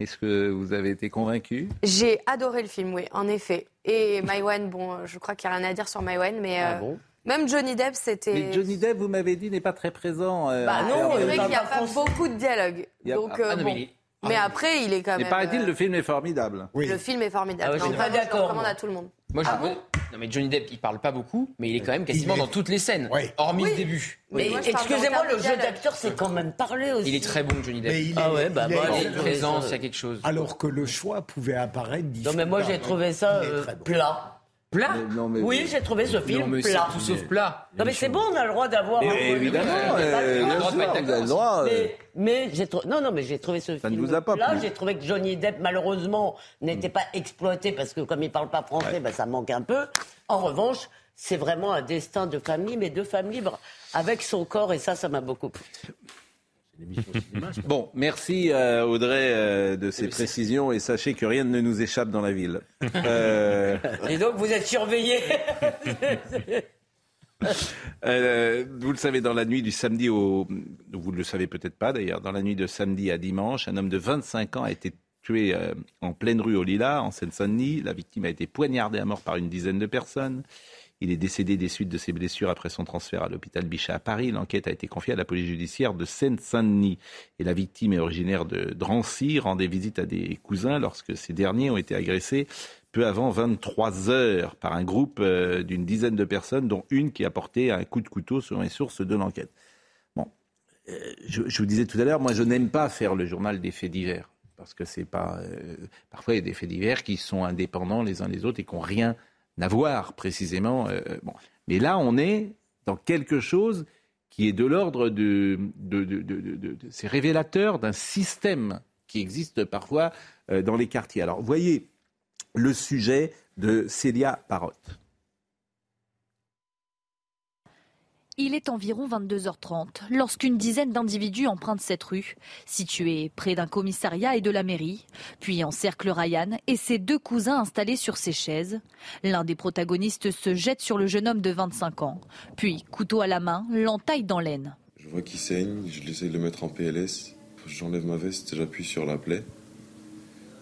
Est-ce que vous avez été convaincu? J'ai adoré le film, oui, en effet. Et Maïwen, bon, je crois qu'il n'y a rien à dire sur Maïwen, mais Ah euh, bon? même Johnny Depp, c'était. Mais Johnny Depp, vous m'avez dit, n'est pas très présent. euh, Bah non, c'est vrai qu'il n'y a pas beaucoup de dialogue. Il y a- Donc, Ah, euh, non, bon. mais il- Mais après, il est quand Mais même. paraît-il, euh, le film est formidable. Le film est formidable. Ah ouais, Non, je suis pas je d'accord, recommande moi. à tout le monde. Moi, je- Ah bon non, mais Johnny Depp, il parle pas beaucoup, mais il est quand même quasiment Il est- dans toutes les scènes, hormis Oui. le début. Mais je excusez-moi, le jeu d'acteur, c'est quand même parlé aussi. Il est très bon, Johnny Depp. Mais il Ah est- ouais, bah, il bah, est- Il une je- présence, il y a quelque chose. Alors que le choix pouvait apparaître Non, mais moi, j'ai trouvé ça Il euh, bon. plat. Plat Mais non, mais- Oui, j'ai trouvé ce Non, film c'est plat. tout sauf plat. Non, mais c'est bon, on a le droit d'avoir. un Mais évidemment, euh, vous avez d'accord. le droit. euh, Mais, mais j'ai trou- non, non, mais j'ai trouvé ce Ça ne film vous a pas plat. J'ai trouvé que Johnny Depp, malheureusement, n'était pas exploité parce que comme il parle pas français, ben, ça manque un peu. En revanche, c'est vraiment un destin de famille, mais de femme libre, avec son corps, et ça, ça m'a beaucoup plu. Bon, merci euh, Audrey euh, de ces précisions et sachez que rien ne nous échappe dans la ville. Euh, Et donc, vous êtes surveillés. euh, vous le savez, dans la nuit du samedi au... Vous ne le savez peut-être pas d'ailleurs, dans la nuit de samedi à dimanche, un homme de 25 ans a été tué euh, en pleine rue au Lila, en Seine-Saint-Denis. La victime a été poignardée à mort par une dizaine de personnes. Il est décédé des suites de ses blessures après son transfert à l'hôpital Bichat à Paris. L'enquête a été confiée à la police judiciaire de Seine-Saint-Denis. Et la victime est originaire de Drancy, rendait visite à des cousins lorsque ces derniers ont été agressés peu avant 23 heures par un groupe euh, d'une dizaine de personnes, dont une qui a porté un coup de couteau selon les sources de l'enquête. Bon, euh, je, vous disais tout à l'heure, moi je n'aime pas faire le journal des faits divers. Parce que c'est pas. euh, parfois, il y a des faits divers qui sont indépendants les uns des autres et qui n'ont rien à voir précisément. euh, bon. Mais là, on est dans quelque chose qui est de l'ordre de- de- de- C'est révélateur d'un système qui existe parfois euh, dans les quartiers. Alors, voyez le sujet de Célia Parotte. Il est environ 22h30 lorsqu'une dizaine d'individus empruntent cette rue, située près d'un commissariat et de la mairie, puis encerclent Ryan et ses deux cousins installés sur ses chaises. L'un des protagonistes se jette sur le jeune homme de 25 ans, puis, couteau à la main, l'entaille dans l'aine. Je Je vois qu'il saigne, je l'essaie de le mettre en PLS. J'enlève ma veste, j'appuie sur la plaie.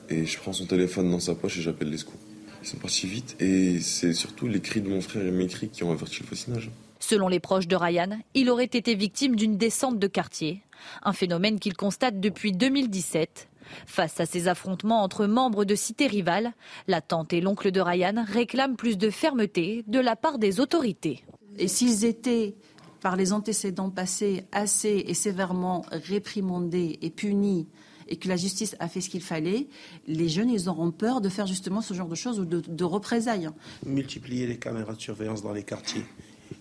Et je prends son téléphone dans sa poche et j'appelle les secours. Ils sont partis vite et c'est surtout les cris de mon frère et mes cris qui ont averti le voisinage. Selon les proches de Ryan, il aurait été victime d'une descente de quartier, un phénomène qu'il constate depuis 2017. Face à ces affrontements entre membres de cités rivales, la tante et l'oncle de Ryan réclament plus de fermeté de la part des autorités. Et s'ils étaient, par les antécédents passés, assez et sévèrement réprimandés et punis, et que la justice a fait ce qu'il fallait, les jeunes, ils auront peur de faire justement ce genre de choses ou de, de représailles. Multiplier les caméras de surveillance dans les quartiers.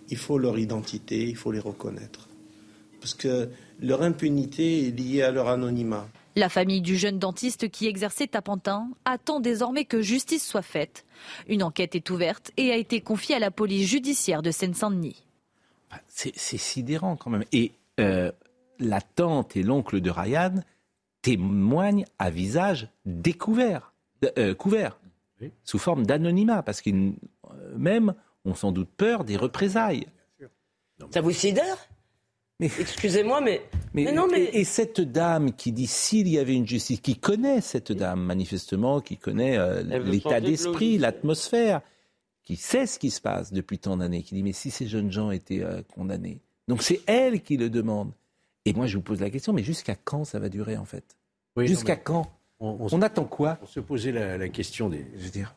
Il faut leur identité, il faut les reconnaître. Parce que leur impunité est liée à leur anonymat. La famille du jeune dentiste qui exerçait à Pantin attend désormais que justice soit faite. Une enquête est ouverte et a été confiée à la police judiciaire de Seine-Saint-Denis. C'est sidérant quand même. Et euh, la tante et l'oncle de Ryan témoignent à visage découvert, euh, couvert, sous forme d'anonymat, parce qu'ils même ont sans doute peur des représailles. Ça vous sidère mais, Excusez-moi, mais, mais, non, mais... Et, cette dame qui dit s'il y avait une justice, qui connaît cette dame manifestement, qui connaît euh, l'état d'esprit, l'atmosphère, qui sait ce qui se passe depuis tant d'années, qui dit mais si ces jeunes gens étaient euh, condamnés, donc c'est elle qui le demande. Et moi je vous pose la question, mais jusqu'à quand ça va durer en fait? Jusqu'à quand? On, attend quoi On se posait la, question des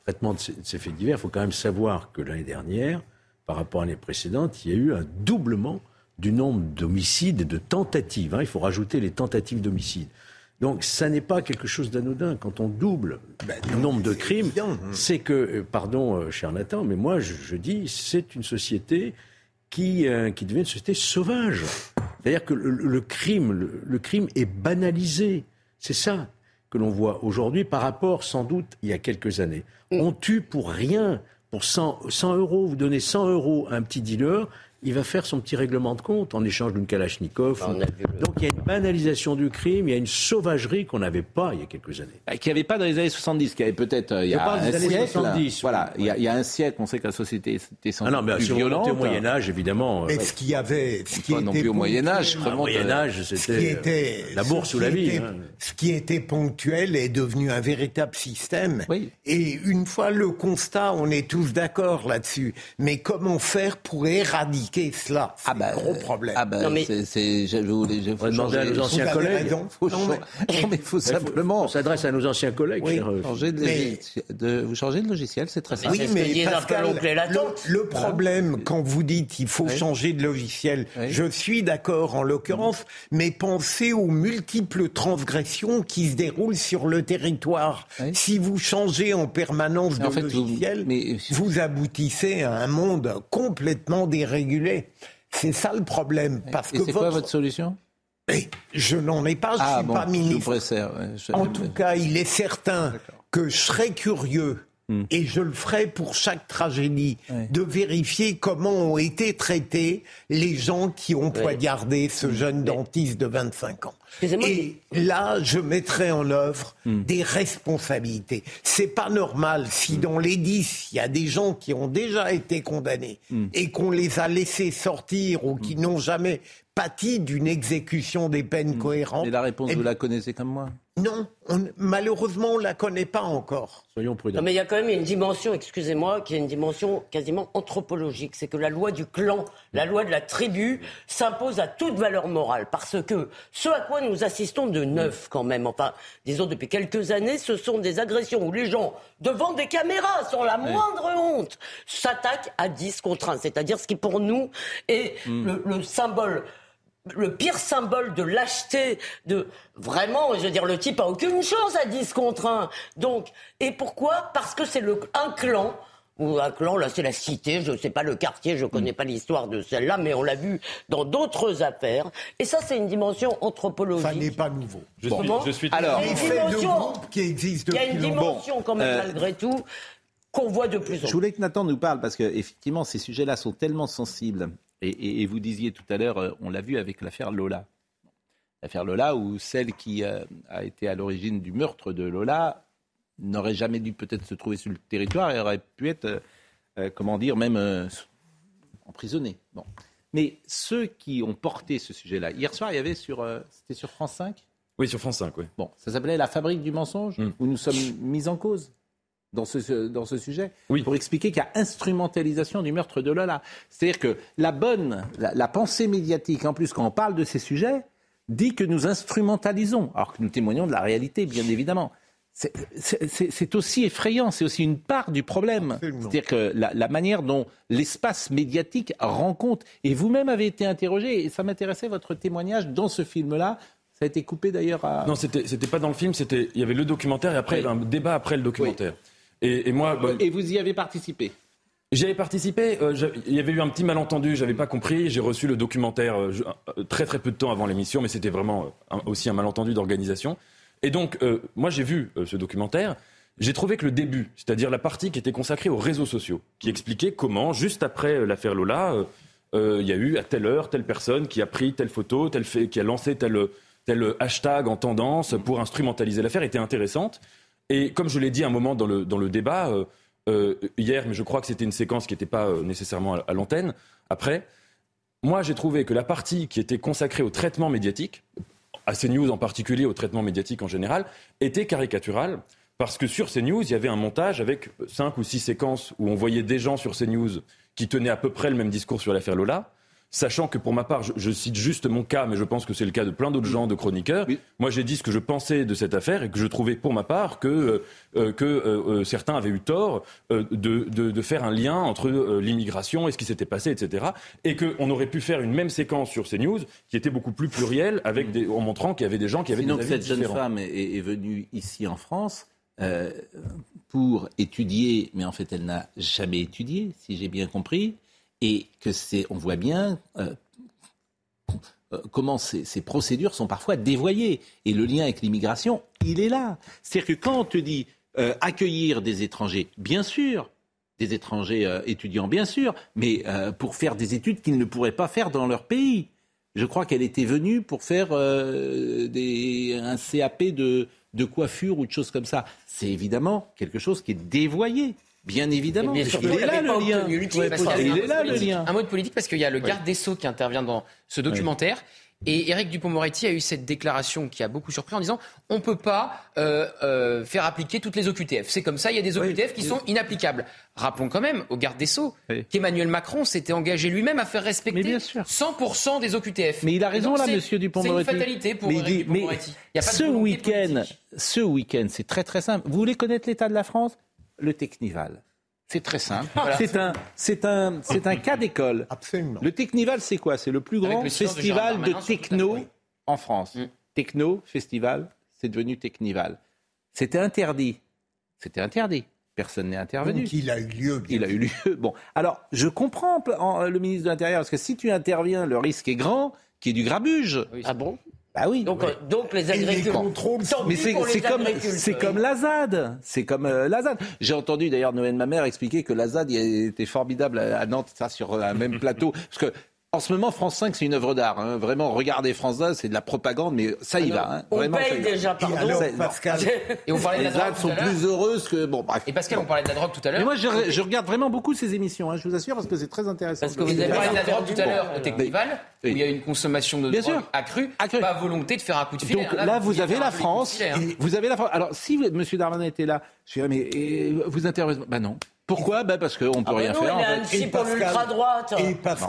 traitements de ces, faits divers. Il faut quand même savoir que l'année dernière, par rapport à l'année précédente, il y a eu un doublement du nombre d'homicides et de tentatives. Hein. Il faut rajouter les tentatives d'homicide. Donc ça n'est pas quelque chose d'anodin. Quand on double ben, le nombre de crimes, hein. c'est que, euh, pardon euh, cher Nathan, mais moi je, dis, c'est une société qui, euh, qui devient une société sauvage. C'est-à-dire que le, crime, le, crime est banalisé. C'est ça que l'on voit aujourd'hui par rapport, sans doute, il y a quelques années. On tue pour rien, pour 100, 100 euros. Vous donnez 100 euros à un petit dealer, il va faire son petit règlement de compte en échange d'une Kalachnikov. Donc il y a une banalisation du crime, il y a une sauvagerie qu'on n'avait pas il y a quelques années. Qui n'y avait pas dans les années 70, qui avait peut-être euh, il y a un siècle. 70, voilà, il, y a, un siècle, on sait que la société était sans ah non, mais plus violente. au Moyen Âge, évidemment. Mais ce qu'il y avait, ce qui pas non plus au Moyen Âge. Au Moyen Âge, c'était la bourse ou la vie. Hein. Ce qui était ponctuel est devenu un véritable système. Et une fois le constat, on est tous d'accord là-dessus. Mais comment faire pour éradiquer cela. C'est ah bah, un gros problème. Ah bah, non, mais... c'est, je voulais, je demander à nos anciens collègues. Faut non, mais, il faut simplement. On s'adresse à nos anciens collègues. Oui. Changer de de, vous changez de logiciel, c'est très simple. Oui, mais Pascal, le, le, problème, quand vous dites il faut changer de logiciel, je suis d'accord en l'occurrence, mais pensez aux multiples transgressions qui se déroulent sur le territoire. Si vous changez en permanence de logiciel, vous aboutissez à un monde complètement dérégulé c'est ça le problème. Parce Et que c'est quoi votre solution? Je n'en ai pas, je ne ah suis pas ministre. En tout cas, il est certain que je serais curieux Hmm. Et je le ferai pour chaque tragédie, de vérifier comment ont été traités les gens qui ont poignardé ce jeune dentiste de 25 ans. Et là, je mettrai en œuvre hmm. des responsabilités. C'est pas normal si dans les 10, il y a des gens qui ont déjà été condamnés et qu'on les a laissés sortir ou qui n'ont jamais pâti d'une exécution des peines cohérentes. Et la réponse, vous la connaissez comme moi non, malheureusement, on ne la connaît pas encore. Soyons prudents. mais il y a quand même une dimension, excusez-moi, qui est une dimension quasiment anthropologique. C'est que la loi du clan, la loi de la tribu, s'impose à toute valeur morale. Parce que ce à quoi nous assistons de neuf, quand même, enfin, disons depuis quelques années, ce sont des agressions où les gens, devant des caméras, sans la moindre honte, s'attaquent à 10 contre 1. C'est-à-dire ce qui, pour nous, est hmm. le symbole le pire symbole de lâcheté, de vraiment, je veux dire, le type a aucune chance à 10 contre 1. Donc, et pourquoi? Parce que c'est le un clan ou un clan, là c'est la cité, je ne sais pas le quartier, je ne connais pas l'histoire de celle-là, mais on l'a vu dans d'autres affaires. Et ça, c'est une dimension anthropologique. Ça n'est pas nouveau. Je suis, je suis Alors, il y a une dimension, qui existe il y a une dimension quand même, euh, malgré tout, qu'on voit de plus en plus. Je voulais que Nathan nous parle, parce que effectivement, ces sujets-là sont tellement sensibles et, vous disiez tout à l'heure, euh, on l'a vu avec l'affaire Lola. L'affaire Lola, où celle qui euh, a été à l'origine du meurtre de Lola n'aurait jamais dû peut-être se trouver sur le territoire et aurait pu être, euh, comment dire, même emprisonnée. Bon. Mais ceux qui ont porté ce sujet-là, hier soir, il y avait sur, euh, c'était sur France 5 Oui, sur France 5, oui. Bon, ça s'appelait La fabrique du mensonge, Mm. où nous sommes mis en cause? Dans ce, dans ce sujet, pour expliquer qu'il y a instrumentalisation du meurtre de Lola. C'est-à-dire que la bonne, la, la pensée médiatique, en plus, quand on parle de ces sujets, dit que nous instrumentalisons, alors que nous témoignons de la réalité, bien évidemment. C'est- aussi effrayant, c'est aussi une part du problème. C'est-à-dire que la, la manière dont l'espace médiatique rend compte, et vous-même avez été interrogé, et ça m'intéressait votre témoignage dans ce film-là, ça a été coupé d'ailleurs à... Non, c'était c'était pas dans le film, c'était il y avait le documentaire et après il y avait un débat après le documentaire. Et, et moi, bah, Et vous y avez participé J'y avais participé. euh, il y avait eu un petit malentendu. J'avais pas compris. J'ai reçu le documentaire euh, euh, très très peu de temps avant l'émission, mais c'était vraiment euh, un- aussi un malentendu d'organisation. Et donc, moi, j'ai vu ce documentaire. J'ai trouvé que le début, c'est-à-dire la partie qui était consacrée aux réseaux sociaux, qui expliquait comment, juste après l'affaire Lola, il y a eu à telle heure telle personne qui a pris telle photo, telle fait, qui a lancé tel, tel hashtag en tendance pour instrumentaliser l'affaire, était intéressante. Et comme je l'ai dit un moment dans le, dans le débat euh, euh, hier, mais je crois que c'était une séquence qui n'était pas euh, nécessairement à, à l'antenne, après, moi j'ai trouvé que la partie qui était consacrée au traitement médiatique, à CNews en particulier, au traitement médiatique en général, était caricaturale. Parce que sur CNews, il y avait un montage avec cinq ou six séquences où on voyait des gens sur CNews qui tenaient à peu près le même discours sur l'affaire Lola. Sachant que pour ma part, je, je cite juste mon cas, mais je pense que c'est le cas de plein d'autres gens, de chroniqueurs. Moi, j'ai dit ce que je pensais de cette affaire et que je trouvais pour ma part que, euh, euh, que euh, certains avaient eu tort euh, de, de, de faire un lien entre l'immigration et ce qui s'était passé, etc. Et qu'on aurait pu faire une même séquence sur CNews qui était beaucoup plus plurielle, avec des, en montrant qu'il y avait des gens qui avaient Sinon des avis cette jeune femme est, est venue ici en France euh, pour étudier, mais en fait elle n'a jamais étudié, si j'ai bien compris, et que c'est, on voit bien euh, euh, comment ces, procédures sont parfois dévoyées. Et le lien avec l'immigration, il est là. C'est-à-dire que quand on te dit euh, accueillir des étrangers, bien sûr, des étrangers étudiants, bien sûr, mais pour faire des études qu'ils ne pourraient pas faire dans leur pays. Je crois qu'elle était venue pour faire des, un CAP de coiffure ou de choses comme ça. C'est évidemment quelque chose qui est dévoyé. Bien évidemment. Mais surtout, il est là le lien. il est là le lien. Un mot de politique parce qu'il y a le garde des Sceaux qui intervient dans ce documentaire. Et Éric Dupond-Moretti a eu cette déclaration qui a beaucoup surpris en disant on ne peut pas euh, euh, faire appliquer toutes les OQTF. C'est comme ça, il y a des OQTF qui sont inapplicables. Rappelons quand même au garde des Sceaux qu'Emmanuel Macron s'était engagé lui-même à faire respecter 100% des OQTF. Mais il a raison donc, là, Monsieur Dupond-Moretti. C'est une fatalité pour mais, Éric de ce week-end, ce week-end, c'est très très simple. Vous voulez connaître l'état de la France? Le Technival. C'est très simple. Voilà. C'est un, c'est un, c'est un cas d'école. Absolument. Le Technival, c'est quoi? C'est le plus grand le de festival de, techno en France. Techno, festival, c'est devenu Technival. C'était interdit. C'était interdit. Personne n'est intervenu. Donc il a eu lieu. bien Il a eu lieu. Bon, alors je comprends en- le ministre de l'Intérieur parce que si tu interviens, le risque est grand qu'il y ait du grabuge. Ah bon? Bah oui. Donc, euh, donc les agriculteurs. Mais c'est comme, c'est comme la ZAD. C'est comme euh, la ZAD. J'ai entendu d'ailleurs Noël ma mère expliquer que la ZAD était formidable à à Nantes, ça sur un même plateau. Parce que en ce moment, France 5, c'est une œuvre d'art. hein. Vraiment, regardez France 2, c'est de la propagande, mais ça y va. hein. On Vraiment, paye déjà, pardon. Pascal. Et on parlait de Les la drogue ZAD tout sont plus heureuses que. Bon, bref. Et Pascal, on parlait de la drogue tout à l'heure. Mais moi, je, je regarde vraiment beaucoup ces émissions, hein, je vous assure, parce que c'est très intéressant. Parce que vous avez parlé de la drogue tout à l'heure au Technival, où il y a une consommation de Bien drogue sûr. accrue, pas volonté de faire un coup de filet. Donc là, vous avez la France. Vous avez la France. Alors, si M. Darmanin était là, je dirais, mais vous intervenez. Ben non. Pourquoi ben Parce qu'on ne peut Ah ben rien non, faire. il en a un fait. petit pour l'ultra-droite.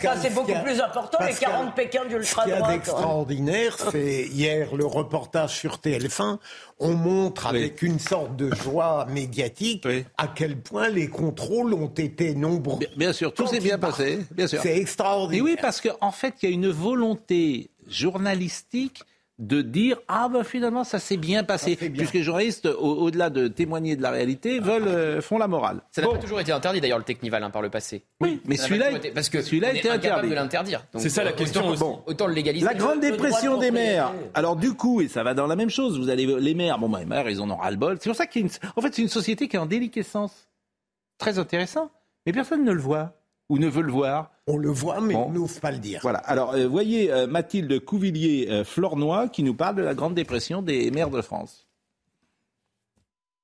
Ça, c'est ce beaucoup y a- plus important, les Pascal, 40 Pékins Ce qu'il y a d'ultra-droite. d'extraordinaire, c'est hier le reportage sur TF1. On montre avec une sorte de joie médiatique à quel point les contrôles ont été nombreux. Bien, bien sûr, tout s'est bien passé. Bien sûr. C'est extraordinaire. Et oui, parce qu'en en fait, il y a une volonté journalistique de dire ah ben finalement ça s'est bien passé puisque les journalistes au- au-delà de témoigner de la réalité veulent euh, font la morale. Ça n'a pas toujours été interdit d'ailleurs le Technival hein, par le passé. Oui, mais celui-là été- parce que celui-là était incapable interdit. de l'interdire. C'est ça la euh, question autant- aussi. Bon, autant le légaliser. La grande de dépression des maires. Alors du coup, et ça va dans la même chose, vous allez les maires, bon ben les maires, ils en ont ras le bol. C'est pour ça une... en fait c'est une société qui est en déliquescence. Très intéressant, mais personne ne le voit ou ne veut le voir. On le voit, mais on n'ose pas le dire. Voilà. Alors euh, voyez euh, Mathilde Couvillier euh, qui nous parle de la grande dépression des maires de France.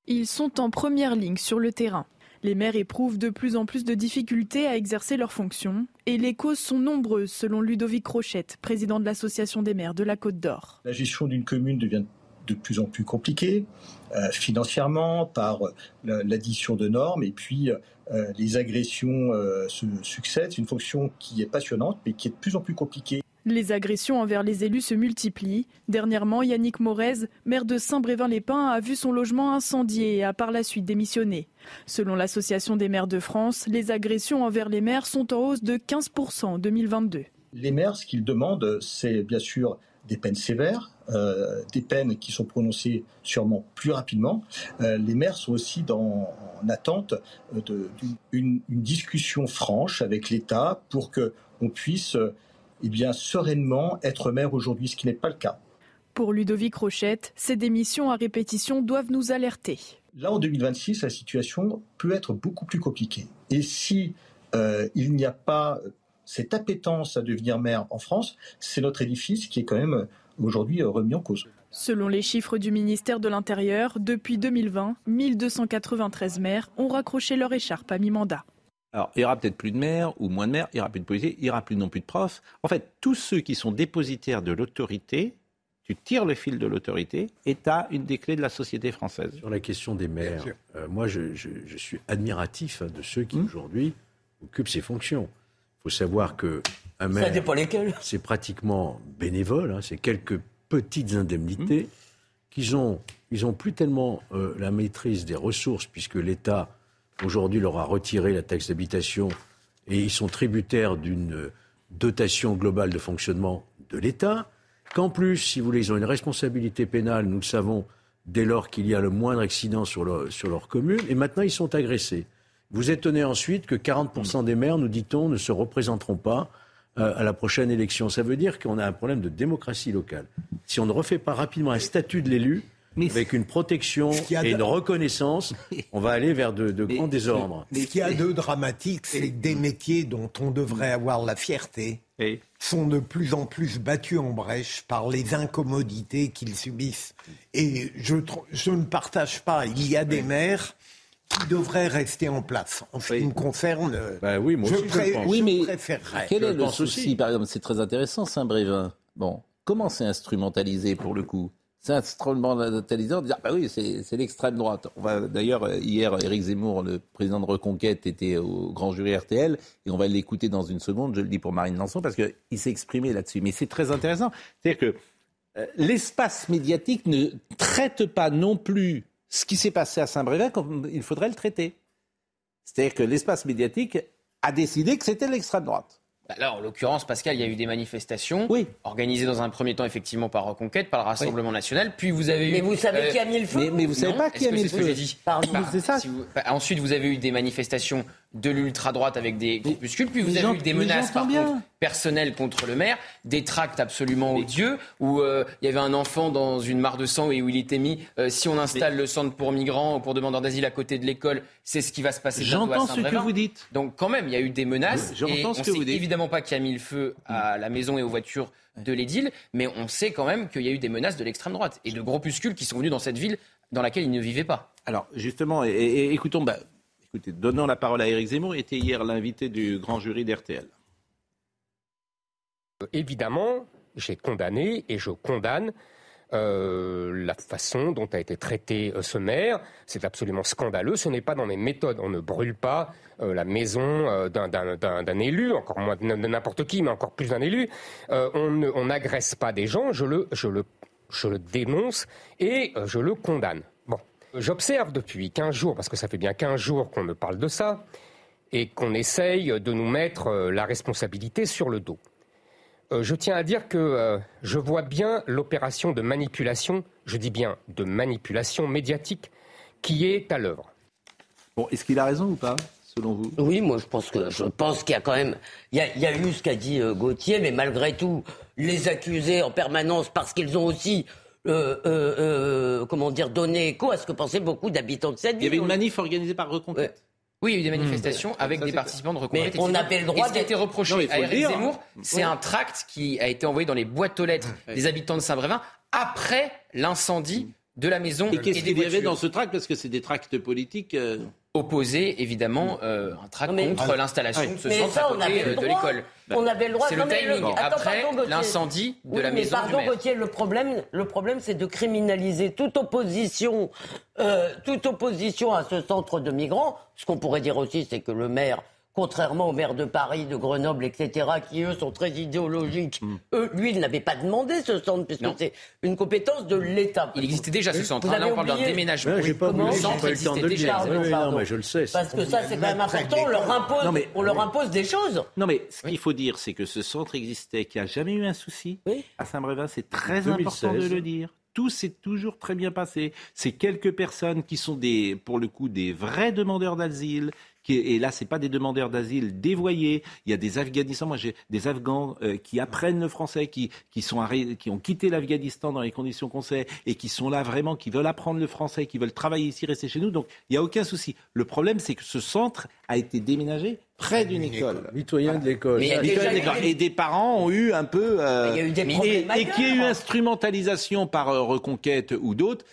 Ils sont en première ligne sur le terrain. Les maires éprouvent de plus en plus de difficultés à exercer leurs fonctions et les causes sont nombreuses selon Ludovic Rochette, président de l'Association des maires de la Côte d'Or. La gestion d'une commune devient de plus en plus compliquée euh, financièrement par euh, l'addition de normes et puis euh, les agressions se succèdent. C'est une fonction qui est passionnante mais qui est de plus en plus compliquée. Les agressions envers les élus se multiplient. Dernièrement, Yannick Morez, maire de Saint-Brévin-les-Pins, a vu son logement incendié et a par la suite démissionné. Selon l'Association des maires de France, les agressions envers les maires sont en hausse de 15% en 2022. Les maires, ce qu'ils demandent, c'est bien sûr des peines sévères, euh, des peines qui sont prononcées sûrement plus rapidement. Euh, les maires sont aussi dans, en attente d'une discussion franche avec l'État pour qu'on puisse eh bien, sereinement être maire aujourd'hui, ce qui n'est pas le cas. Pour Ludovic Rochette, ces démissions à répétition doivent nous alerter. Là, en 2026, la situation peut être beaucoup plus compliquée. Et si euh, il n'y a pas cette appétence à devenir maire en France, c'est notre édifice qui est quand même aujourd'hui remis en cause. Selon les chiffres du ministère de l'Intérieur, depuis 2020, 1293 maires ont raccroché leur écharpe à mi-mandat. Alors, il n'y aura peut-être plus de maires ou moins de maires, il n'y aura plus de policiers, il n'y aura plus non plus de profs. En fait, tous ceux qui sont dépositaires de l'autorité, tu tires le fil de l'autorité et tu as une des clés de la société française. Sur la question des maires, euh, moi je, suis admiratif de ceux qui hmm. aujourd'hui occupent ces fonctions. Il faut savoir que un maire, c'est pratiquement bénévole, hein, c'est quelques petites indemnités hmm. qu'ils ont. Ils n'ont plus tellement euh, la maîtrise des ressources puisque l'État aujourd'hui leur a retiré la taxe d'habitation et ils sont tributaires d'une dotation globale de fonctionnement de l'État, qu'en plus, si vous voulez, ils ont une responsabilité pénale, nous le savons, dès lors qu'il y a le moindre accident sur leur, sur leur commune, et maintenant ils sont agressés. Vous étonnez ensuite que 40% des maires, nous dit-on, ne se représenteront pas euh, à la prochaine élection. Ça veut dire qu'on a un problème de démocratie locale. Si on ne refait pas rapidement un statut de l'élu, avec une protection et une reconnaissance, on va aller vers de, grands désordres. Ce qui a de dramatique, c'est que des métiers dont on devrait avoir la fierté sont de plus en plus battus en brèche par les incommodités qu'ils subissent. Et je, je ne partage pas. Il y a des maires qui devraient rester en place. En ce qui me concerne, bah oui, moi je, oui, mais Quel est le souci, par exemple C'est très intéressant, Saint-Brévin. Bon, comment c'est instrumentalisé pour le coup? C'est instrumentalisant de dire bah oui, c'est l'extrême droite. On va d'ailleurs hier, Éric Zemmour, le président de Reconquête, était au grand jury RTL et on va l'écouter dans une seconde. Je le dis pour Marine Lançon parce qu'il s'est exprimé là-dessus. Mais c'est très intéressant, c'est-à-dire que euh, l'espace médiatique ne traite pas non plus ce qui s'est passé à Saint-Brévin comme il faudrait le traiter. C'est-à-dire que l'espace médiatique a décidé que c'était l'extrême droite. Bah là, en l'occurrence, Pascal, il y a eu des manifestations organisées dans un premier temps effectivement par Reconquête, par le Rassemblement national. Puis vous avez eu. Mais vous savez euh, qui a mis le feu mais, vous savez pas qui a mis le feu. C'est ça. Bah, ensuite, vous avez eu des manifestations de l'ultra-droite avec des groupuscules, puis vous avez eu des menaces par contre, personnelles contre le maire, des tracts absolument odieux, où euh, il y avait un enfant dans une mare de sang et où il était mis euh, si on installe le centre pour migrants ou pour demandeurs d'asile à côté de l'école, c'est ce qui va se passer J'entends ce que vous dites. Donc quand même, il y a eu des menaces. et on sait évidemment pas qui a mis le feu à la maison et aux voitures de l'édile, mais on sait quand même qu'il y a eu des menaces de l'extrême droite et de groupuscules qui sont venus dans cette ville dans laquelle ils ne vivaient pas. Alors justement, et, écoutons, bah, Écoutez, donnant la parole à Éric Zemmour, était hier l'invité du grand jury d'RTL. Évidemment, j'ai condamné et je condamne euh, la façon dont a été traité euh, ce maire. C'est absolument scandaleux. Ce n'est pas dans mes méthodes. On ne brûle pas euh, la maison d'un élu, encore moins de n'importe qui, mais encore plus d'un élu. on n'agresse pas des gens. Je le dénonce et je le condamne. J'observe depuis 15 jours, parce que ça fait bien 15 jours qu'on me parle de ça, et qu'on essaye de nous mettre euh, la responsabilité sur le dos. Euh, je tiens à dire que euh, je vois bien l'opération de manipulation, je dis bien de manipulation médiatique, qui est à l'œuvre. Bon, est-ce qu'il a raison ou pas selon vous? Oui, moi je pense que je pense qu'il y a quand même il y a, eu ce qu'a dit Gauthier, mais malgré tout, les accuser en permanence parce qu'ils ont aussi euh, euh, euh, comment dire, donner écho à ce que pensaient beaucoup d'habitants de cette ville. Il y avait une manif organisée par Reconquête. Oui, il y a eu des manifestations avec des participants de Reconquête. Mais on avait le droit. Et ce qui a été reproché à Eric Zemmour, c'est un tract qui a été envoyé dans les boîtes aux lettres des habitants de Saint-Brévin après l'incendie de la maison. Et qu'est-ce qu'il y avait dans ce tract? Parce que c'est des tracts politiques. Opposer évidemment euh, un tract contre l'installation de ce centre ça, à côté le de l'école. On avait le droit. C'est le timing. Attends, Après l'incendie de Oui, la mais maison pardon, du maire. Gauthier, le problème, le problème, c'est de criminaliser toute opposition, euh, toute opposition à ce centre de migrants. Ce qu'on pourrait dire aussi, c'est que le maire contrairement aux maires de Paris, de Grenoble, etc., qui eux sont très idéologiques, Hmm. eux, lui, il n'avait pas demandé ce centre, puisque c'est une compétence de l'État. Il existait déjà ce centre. Vous Là, avez on parle d'un déménagement. Ouais, j'ai pas voulu, Le centre pas eu le temps de existait le déjà. Pardon, Oui, oui, non, mais je le sais. Parce que ça, c'est quand même important, on leur impose, Non, mais- on leur impose des choses. Non, mais ce qu'il faut dire, c'est que ce centre existait, qu'il n'y a jamais eu un souci à Saint-Brévin. C'est très 2016. important de le dire. Tout s'est toujours très bien passé. C'est quelques personnes qui sont des, pour le coup, des vrais demandeurs d'asile. Qui, et là, c'est pas des demandeurs d'asile dévoyés. Il y a des Afghanistans, moi j'ai des Afghans euh, qui apprennent le français, qui, qui, sont arrêt- qui ont quitté l'Afghanistan dans les conditions qu'on sait et qui sont là vraiment, qui veulent apprendre le français, qui veulent travailler ici, rester chez nous. Donc il n'y a aucun souci. Le problème, c'est que ce centre a été déménagé près d'une école. Mitoyen de l'école. A de Et des parents ont eu un peu. euh, Il y a eu des et- problèmes et qu'il y ait eu instrumentalisation par euh, Reconquête ou d'autres.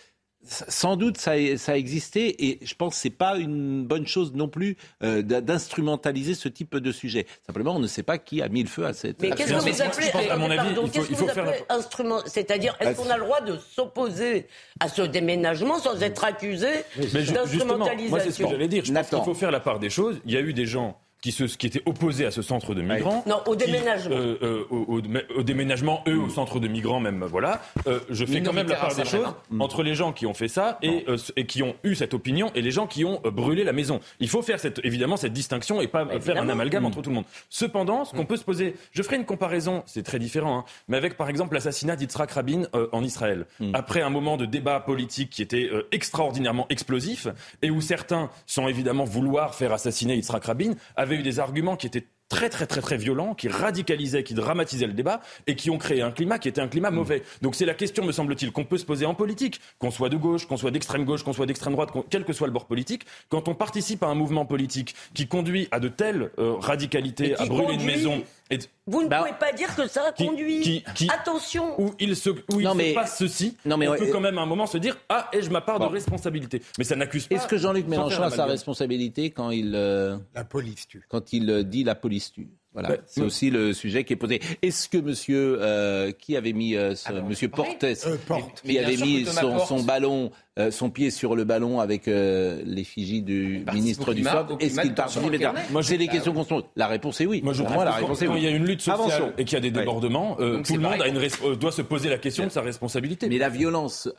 Sans doute ça a, ça a existé et je pense que c'est pas une bonne chose non plus euh, d- d'instrumentaliser ce type de sujet. Simplement, on ne sait pas qui a mis le feu à cette. Mais qu'est-ce que vous appelez, pense, à mon avis, pardon, il faut- qu'est-ce que il faut vous faire appelez instrument C'est-à-dire, est-ce Bah, qu'on a le droit de s'opposer à ce déménagement sans être accusé justement, moi c'est ce que d'instrumentalisation j'allais dire. Je pense qu'il faut faire la part des choses. Il y a eu des gens qui, se, qui étaient opposés à ce centre de migrants. Non, au qui, déménagement. euh, euh, au, au- au déménagement, eux, au centre de migrants même. Voilà. Euh, je fais quand même la part des choses entre les gens qui ont fait ça et, euh, et qui ont eu cette opinion et les gens qui ont euh, brûlé la maison. Il faut faire cette, évidemment cette distinction et pas faire un amalgame entre tout le monde. Cependant, ce qu'on peut se poser, je ferai une comparaison, c'est très différent, hein, mais avec par exemple l'assassinat d'Yitzhak Rabin euh, en Israël. Après un moment de débat politique qui était euh, extraordinairement explosif et où certains, sans évidemment vouloir faire assassiner Yitzhak Rabin, avaient eu des arguments qui étaient très très très très violents, qui radicalisaient, qui dramatisaient le débat et qui ont créé un climat qui était un climat mauvais. Donc c'est la question, me semble-t-il, qu'on peut se poser en politique, qu'on soit de gauche, qu'on soit d'extrême gauche, qu'on soit d'extrême droite, quel que soit le bord politique, quand on participe à un mouvement politique qui conduit à de telles euh, radicalités, à brûler une maison, et Vous ne Bah, pouvez pas dire que ça a qui- conduit. qui- qui- Attention. où il se, où il Non, se mais- passe ceci, Non, mais on ouais, peut quand même à un moment se dire ah ai-je ma part Bon. de responsabilité. Mais ça n'accuse pas. Est-ce que Jean-Luc Mélenchon a sa responsabilité quand il euh, La police tue. quand il euh, dit la police tue? Voilà, Bah, c'est oui. aussi le sujet qui est posé. Est-ce que Monsieur euh, qui avait mis euh, ce- Monsieur Portes Euh, Porte. Mais qui avait mis son, ballon, euh, son pied sur le ballon avec euh, l'effigie du participe ministre du au est-ce qu'il participe Moi, c'est les questions qu'on se pose. La réponse est oui. Moi, je Pour trouve moi, la que réponse quand, est quand oui. il y a une lutte sociale et qu'il y a des Ouais. débordements, euh, tout le monde a une euh, doit se poser la question de sa responsabilité. Mais la violence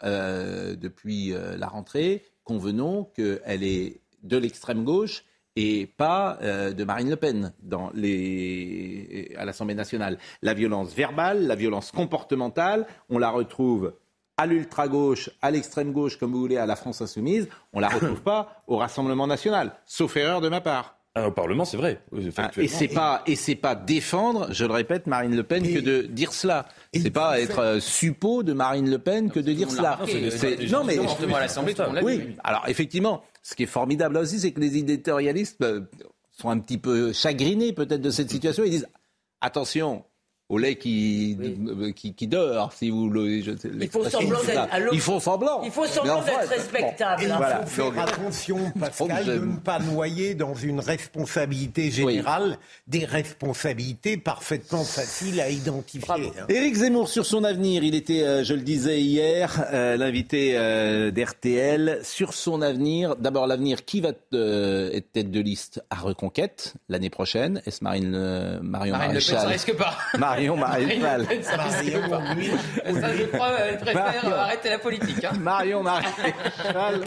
depuis la rentrée, convenons qu'elle est de l'extrême gauche et pas euh, de Marine Le Pen dans les... à l'Assemblée nationale. La violence verbale, la violence comportementale, on la retrouve à l'ultra-gauche, à l'extrême-gauche, comme vous voulez, à la France insoumise, on la retrouve pas au Rassemblement national, sauf erreur de ma part. Ah, au Parlement, c'est vrai. Ah, et c'est pas et c'est pas défendre, je le répète, Marine Le Pen que de dire cela. C'est pas être euh, suppôt de Marine Le Pen que de dire cela. Non mais Justement, à l'Assemblée, oui. Alors effectivement, ce qui est formidable aussi, c'est que les éditorialistes euh, sont un petit peu chagrinés peut-être de cette situation. Ils disent attention. Au lait qui, euh, qui, qui dort, si vous le. je- Il faut l'expression, semblant c'est d'être ça. à l'opposé. Il faut semblant. Il faut semblant enfin, d'être respectable. Et il hein. Voilà. faut faire attention, Pascal, de ne pas noyer dans une responsabilité générale des responsabilités parfaitement faciles à identifier. hein. Éric Zemmour sur son avenir, il était, euh, je le disais hier, euh, l'invité euh, d'RTL sur son avenir. D'abord l'avenir, qui va euh, être tête de liste à Reconquête l'année prochaine? Est-ce Marine, euh, Marion Marine Le Pen, ça Maréchal risque pas. Marion Marine Le Maréchal. Ça je crois, elle préfère Marion. euh, arrêter la politique. hein. Marion Maréchal.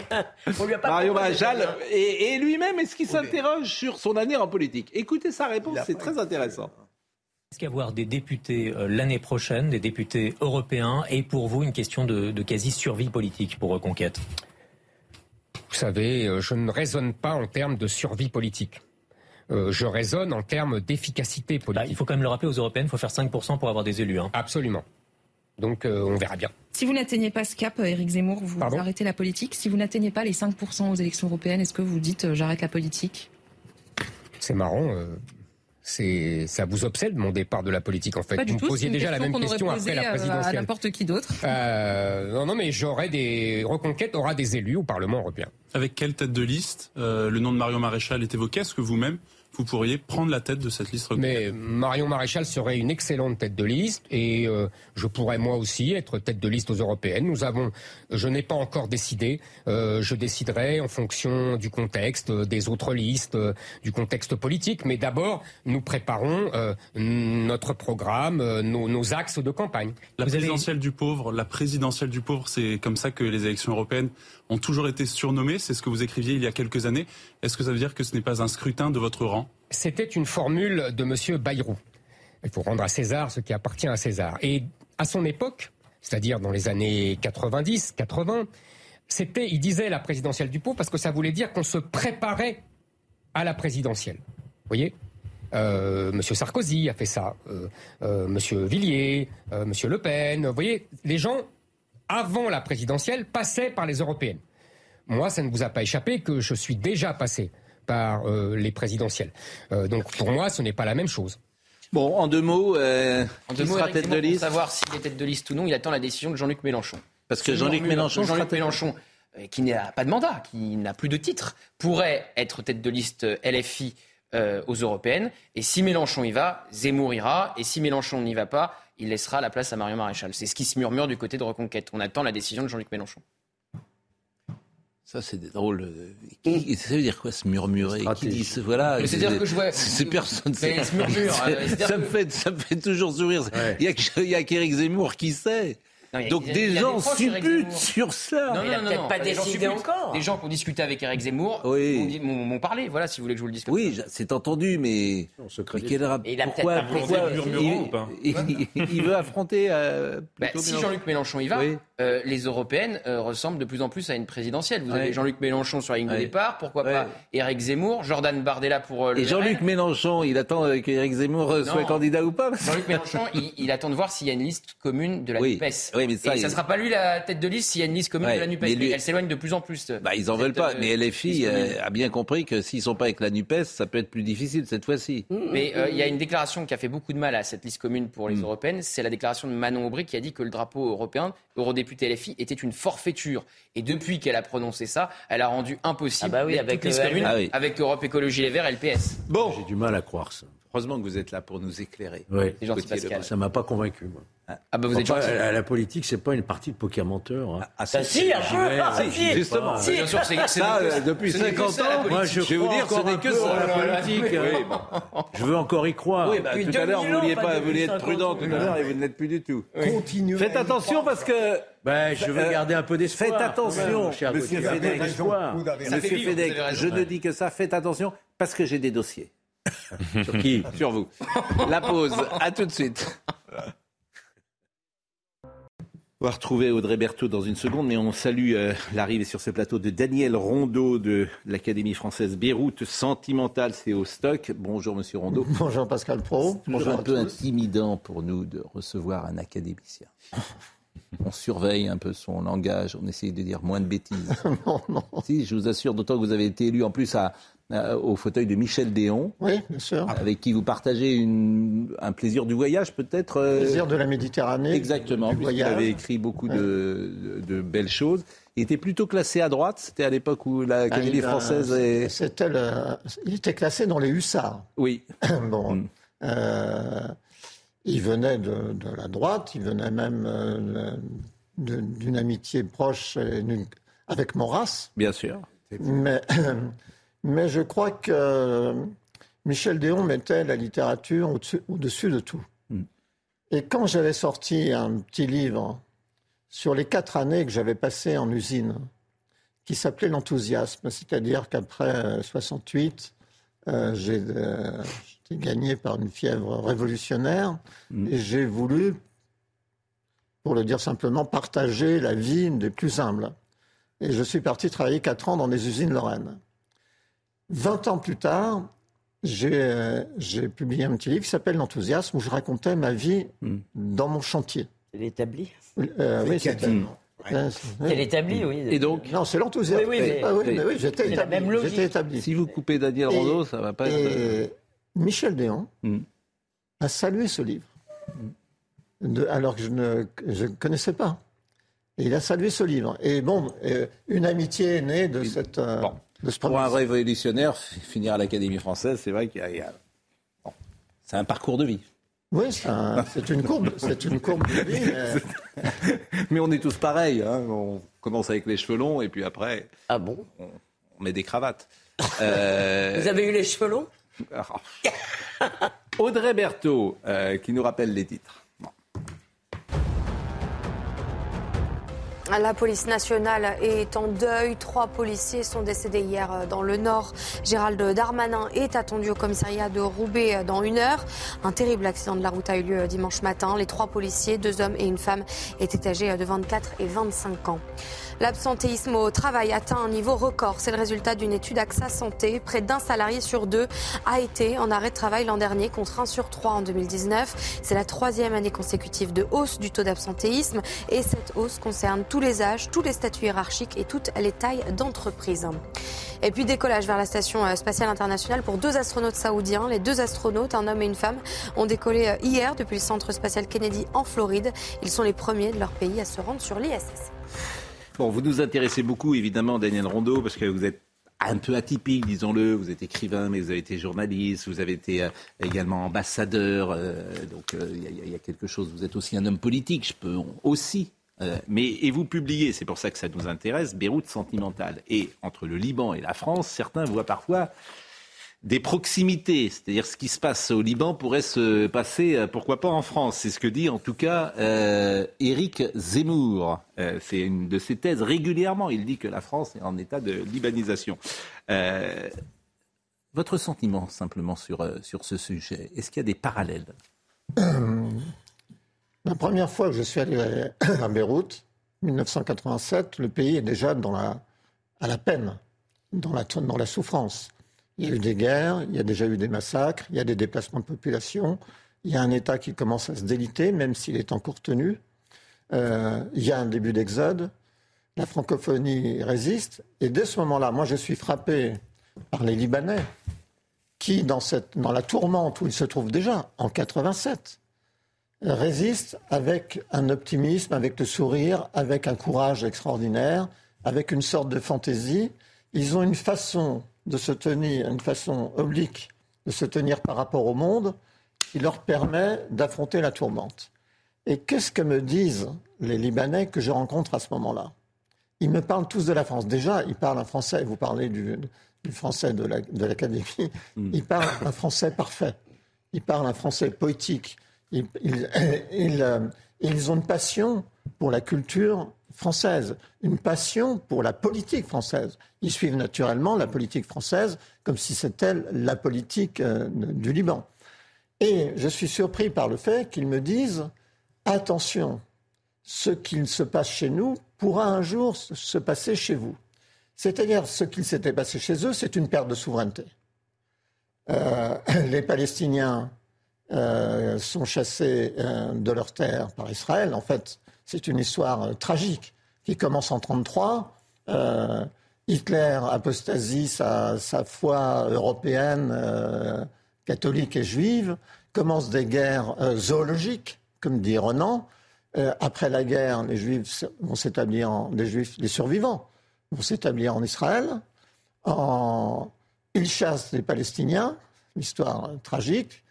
Marion Maréchal. Et, et lui-même, est-ce qu'il s'interroge sur son avenir en politique? Écoutez sa réponse, c'est très intéressant. Est-ce qu'avoir des députés euh, l'année prochaine, des députés européens, est pour vous une question de, de quasi-survie politique pour Reconquête Vous savez, euh, je ne raisonne pas en termes de survie politique. Euh, je raisonne en termes d'efficacité Bah, politique. Il faut quand même le rappeler aux européennes, il faut faire 5% pour avoir des élus. hein. Absolument. Donc euh, on verra bien. Si vous n'atteignez pas ce cap, euh, Éric Zemmour, vous Pardon? arrêtez la politique. Si vous n'atteignez pas les 5% aux élections européennes, est-ce que vous dites euh, j'arrête la politique? C'est marrant. euh, c'est ça vous obsède mon départ de la politique en fait. Pas du vous tout, me posiez déjà la question même qu'on question après la présidentielle. à n'importe qui d'autre. Euh, non, non, mais j'aurai des reconquêtes aura des élus au Parlement européen. Avec quelle tête de liste euh, le nom de Marion Maréchal est évoqué? Est-ce que vous-même vous pourriez prendre la tête de cette liste Mais Marion Maréchal serait une excellente tête de liste et euh, je pourrais moi aussi être tête de liste aux européennes. Nous avons, je n'ai pas encore décidé. Euh, je déciderai en fonction du contexte, euh, des autres listes, euh, du contexte politique. Mais d'abord, nous préparons euh, notre programme, euh, nos, nos axes de campagne. La Vous avez- présidentielle du pauvre, la présidentielle du pauvre, c'est comme ça que les élections européennes ont toujours été surnommées. C'est ce que vous écriviez il y a quelques années. Est-ce que ça veut dire que ce n'est pas un scrutin de votre rang? C'était une formule de M. Bayrou. Il faut rendre à César ce qui appartient à César. Et à son époque, c'est-à-dire dans les années 90, 80, c'était, il disait la présidentielle du pauvre parce que ça voulait dire qu'on se préparait à la présidentielle. Vous voyez? Euh, Monsieur Sarkozy a fait ça, euh, euh, Monsieur Villiers, euh, Monsieur Le Pen. Vous voyez, les gens avant la présidentielle passaient par les européennes. Moi, ça ne vous a pas échappé que je suis déjà passé par euh, les présidentielles. Euh, donc pour moi, ce n'est pas la même chose. Bon, en deux mots, euh, En qui deux mots, sera Éric tête de Zemmour, pour savoir s'il est tête de liste ou non, il attend la décision de Jean-Luc Mélenchon. Parce que Jean-Luc Mélenchon Jean-Luc Mélenchon, euh, qui n'a pas de mandat, qui n'a plus de titre, pourrait être tête de liste LFI euh, aux européennes. Et si Mélenchon y va, Zemmour ira. Et si Mélenchon n'y va pas, il laissera la place à Marion Maréchal. C'est ce qui se murmure du côté de Reconquête. On attend la décision de Jean-Luc Mélenchon. Ça, c'est des drôles. euh, qui- ça veut dire quoi, se murmurer? Qui dit ce- Voilà. C'est-à-dire que je vois- C'est personne. Mais il se murmure, c'est- c'est-à-dire ça, que- me fait, ça me fait toujours sourire. Il y a que- il y a qu'Éric Zemmour qui sait. Non, Donc a- des gens supputent sur ça. Non, non, non, non, pas des gens décidé encore. Des gens qui ont discuté avec Eric Zemmour Oui. m'ont dit- m'ont m'ont parlé. Voilà, si vous voulez que je vous le dise. comme Oui, c'est entendu, mais, mais quel rap- Et il a pourquoi, peut-être pas pourquoi pas il, il- il veut affronter euh, Bah, si Mélenchon. Jean-Luc Mélenchon y va, Oui. Euh, les européennes euh, ressemblent de plus en plus à une présidentielle. Vous Ouais. avez Jean-Luc Mélenchon sur la ligne de départ, pourquoi pas Éric Zemmour, Jordan Bardella pour euh, le Et Jean-Luc. Mélenchon, il attend euh, qu'Éric Zemmour soit candidat ou pas? Jean-Luc Mélenchon, il, il attend de voir s'il y a une liste commune de la Oui. NUPES. Oui, mais ça, Et il- ça sera pas lui la tête de liste s'il y a une liste commune de la NUPES. mais Mais, lui- elle s'éloigne de plus en plus. Bah, ils en veulent pas. Mais LFI a bien compris que s'ils sont pas avec la Nupes, ça peut être plus difficile cette fois-ci. Mais il y a une déclaration qui a fait beaucoup de mal à cette liste commune pour les Mm. européennes. C'est la déclaration de Manon Aubry qui a dit que le drapeau européen, eurodéputé LFI, était une forfaiture. Et depuis qu'elle a prononcé ça, elle a rendu impossible Ah bah oui, avec toute liste le commune Ah oui. avec Europe Écologie Les Verts et LPS. Bon, J'ai du mal à croire ça. heureusement que vous êtes là pour nous éclairer. C'est gentil, Pascal. Ça m'a pas convaincu, moi. Ah bah vous êtes la, politique, c'est pas une partie de poker menteur. Hein. Ah, Ça, si, un peu, ah, si. Justement, Si. Bien sûr, c'est c'est ça, que- euh, depuis ce n'est que 50 ça, la ans. Moi, je, Je vais vous dire, ce n'est que ça. la politique. oui, hein. Je veux encore y croire. Oui, bah, tout à l'heure, 2000 vous vouliez pas vous vouliez être 50 prudent tout à l'heure et vous ne l'êtes plus du tout. Continuez. Faites attention parce que. Ben, je veux Euh, garder un peu d'espoir. Faites attention, cher monsieur Fedek. Monsieur Fedek, je ne dis que ça, faites attention parce que j'ai des dossiers. Sur qui? Sur vous. La pause, à tout de suite. On va retrouver Audrey Berthaud dans une seconde, mais on salue euh, l'arrivée sur ce plateau de Daniel Rondeau de l'Académie française Beyrouth. Sentimental, c'est au stock. Bonjour, monsieur Rondeau. Bonjour Pascal Pro. Bonjour un peu tous. intimidant pour nous de recevoir un académicien. On surveille un peu son langage, on essaye de dire moins de bêtises. non, non. Si, je vous assure, d'autant que vous avez été élu en plus à, à- au fauteuil de Michel Déon. Oui, bien sûr. Avec qui vous partagez une- un plaisir du voyage, peut-être euh, Plaisir de la Méditerranée. Exactement, voyage. avait écrit beaucoup de, de- de belles choses. Il était plutôt classé à droite, c'était à l'époque où l'Académie Ah, il a- française est... C'était le- Il était classé dans les hussards. Oui. bon. Mm. euh, il venait de, de la droite, il venait même euh, d'une amitié proche avec Maurras. Bien sûr. Mais, mais je crois que Michel Déon mettait la littérature au-dessus, au-dessus de tout. Mm. Et quand j'avais sorti un petit livre sur les quatre années que j'avais passées en usine, qui s'appelait L'enthousiasme, c'est-à-dire qu'après euh, 68, euh, j'ai euh, j'étais gagné par une fièvre révolutionnaire et j'ai voulu, pour le dire simplement, partager la vie des plus humbles. Et je suis parti travailler quatre ans dans des usines lorraines. Vingt ans plus tard, j'ai euh, j'ai publié un petit livre qui s'appelle L'enthousiasme, où je racontais ma vie dans mon chantier. C'est l'établi Euh, oui, Avec c'était- Catherine. Euh, C'est l'établi, oui. Et donc Non, c'est l'enthousiasme. Oui, oui, mais- Ah oui, mais oui, j'étais établi. J'étais. Si vous coupez Daniel Rondeau, ça va pas être... Et, Michel Déon a salué ce livre, de- alors que je ne je ne connaissais pas. Et il a salué ce livre. Et bon, euh, une amitié est née de, cette, euh, ce Pour un révolutionnaire, finir à l'Académie française, c'est vrai qu'il y a. bon, c'est un parcours de vie. Oui, c'est un- c'est une courbe, c'est une courbe de vie. mais- Mais on est tous pareils. hein. On commence avec les cheveux longs et puis après. Ah bon? on, on met des cravates. Euh, Vous avez eu les cheveux longs? Audrey Berthaud, euh, qui nous rappelle les titres. La police nationale est en deuil. Trois policiers sont décédés hier euh, dans le Nord. Gérald Darmanin est attendu au commissariat de Roubaix euh, dans une heure. Un terrible accident de la route a eu lieu euh, dimanche matin. Les trois policiers, deux hommes et une femme, étaient âgés de 24 et 25 ans. L'absentéisme au travail atteint un niveau record. C'est le résultat d'une étude AXA Santé. Près d'un salarié sur deux a été en arrêt de travail l'an dernier contre un sur trois en 2019. C'est la troisième année consécutive de hausse du taux d'absentéisme et cette hausse concerne tous les âges, tous les statuts hiérarchiques et toutes les tailles d'entreprise. Et puis décollage vers la station euh, spatiale internationale pour deux astronautes saoudiens. Les deux astronautes, un homme et une femme, ont décollé euh, hier depuis le centre spatial Kennedy en Floride. Ils sont les premiers de leur pays à se rendre sur l'ISS. Bon, vous nous intéressez beaucoup, évidemment, Daniel Rondeau, parce que vous êtes un peu atypique, disons-le. Vous êtes écrivain, mais vous avez été journaliste, vous avez été euh, également ambassadeur. donc, il y a quelque chose. Vous êtes aussi un homme politique, je peux aussi. Euh, mais et vous publiez, c'est pour ça que ça nous intéresse, Beyrouth sentimentale. Et entre le Liban et la France, certains voient parfois des proximités, c'est-à-dire ce qui se passe au Liban pourrait se passer, euh, pourquoi pas en France. C'est ce que dit en tout cas euh, Éric Zemmour. Euh, c'est une de ses thèses régulièrement. Il dit que la France est en état de libanisation. Votre sentiment simplement sur, sur ce sujet, est-ce qu'il y a des parallèles? La première fois que je suis allé à Beyrouth, 1987, le pays est déjà dans la, à la peine, dans la, dans la souffrance. Il y a eu des guerres, il y a déjà eu des massacres, il y a des déplacements de population, il y a un État qui commence à se déliter, même s'il est encore tenu. Euh, il y a un début d'exode, la francophonie résiste, et dès ce moment-là, moi je suis frappé par les Libanais qui, dans, cette, dans la tourmente où ils se trouvent déjà, en 87, résistent avec un optimisme, avec le sourire, avec un courage extraordinaire, avec une sorte de fantaisie. Ils ont une façon de se tenir, une façon oblique de se tenir par rapport au monde qui leur permet d'affronter la tourmente. Et qu'est-ce que me disent les Libanais que je rencontre à ce moment-là? Ils me parlent tous de la France. Déjà, ils parlent un français, vous parlez du, du français de la- de l'Académie, ils parlent un français parfait. Ils parlent un français poétique. Euh, ils ont une passion pour la culture française, une passion pour la politique française. Ils suivent naturellement la politique française comme si c'était la politique euh, du Liban. Et je suis surpris par le fait qu'ils me disent attention, ce qu'il se passe chez nous pourra un jour se- se passer chez vous. C'est-à-dire, ce qu'il s'était passé chez eux, c'est une perte de souveraineté. Euh, les Palestiniens euh, sont chassés euh, de leurs terres par Israël. En fait, c'est une histoire euh, tragique qui commence en 1933. Euh, Hitler apostasie sa, sa foi européenne, catholique et juive, commence des guerres zoologiques, comme dit Renan. Après la guerre, les Juifs vont s'établir en, les Juifs, les survivants vont s'établir en Israël. Ils chassent les Palestiniens, l'histoire tragique,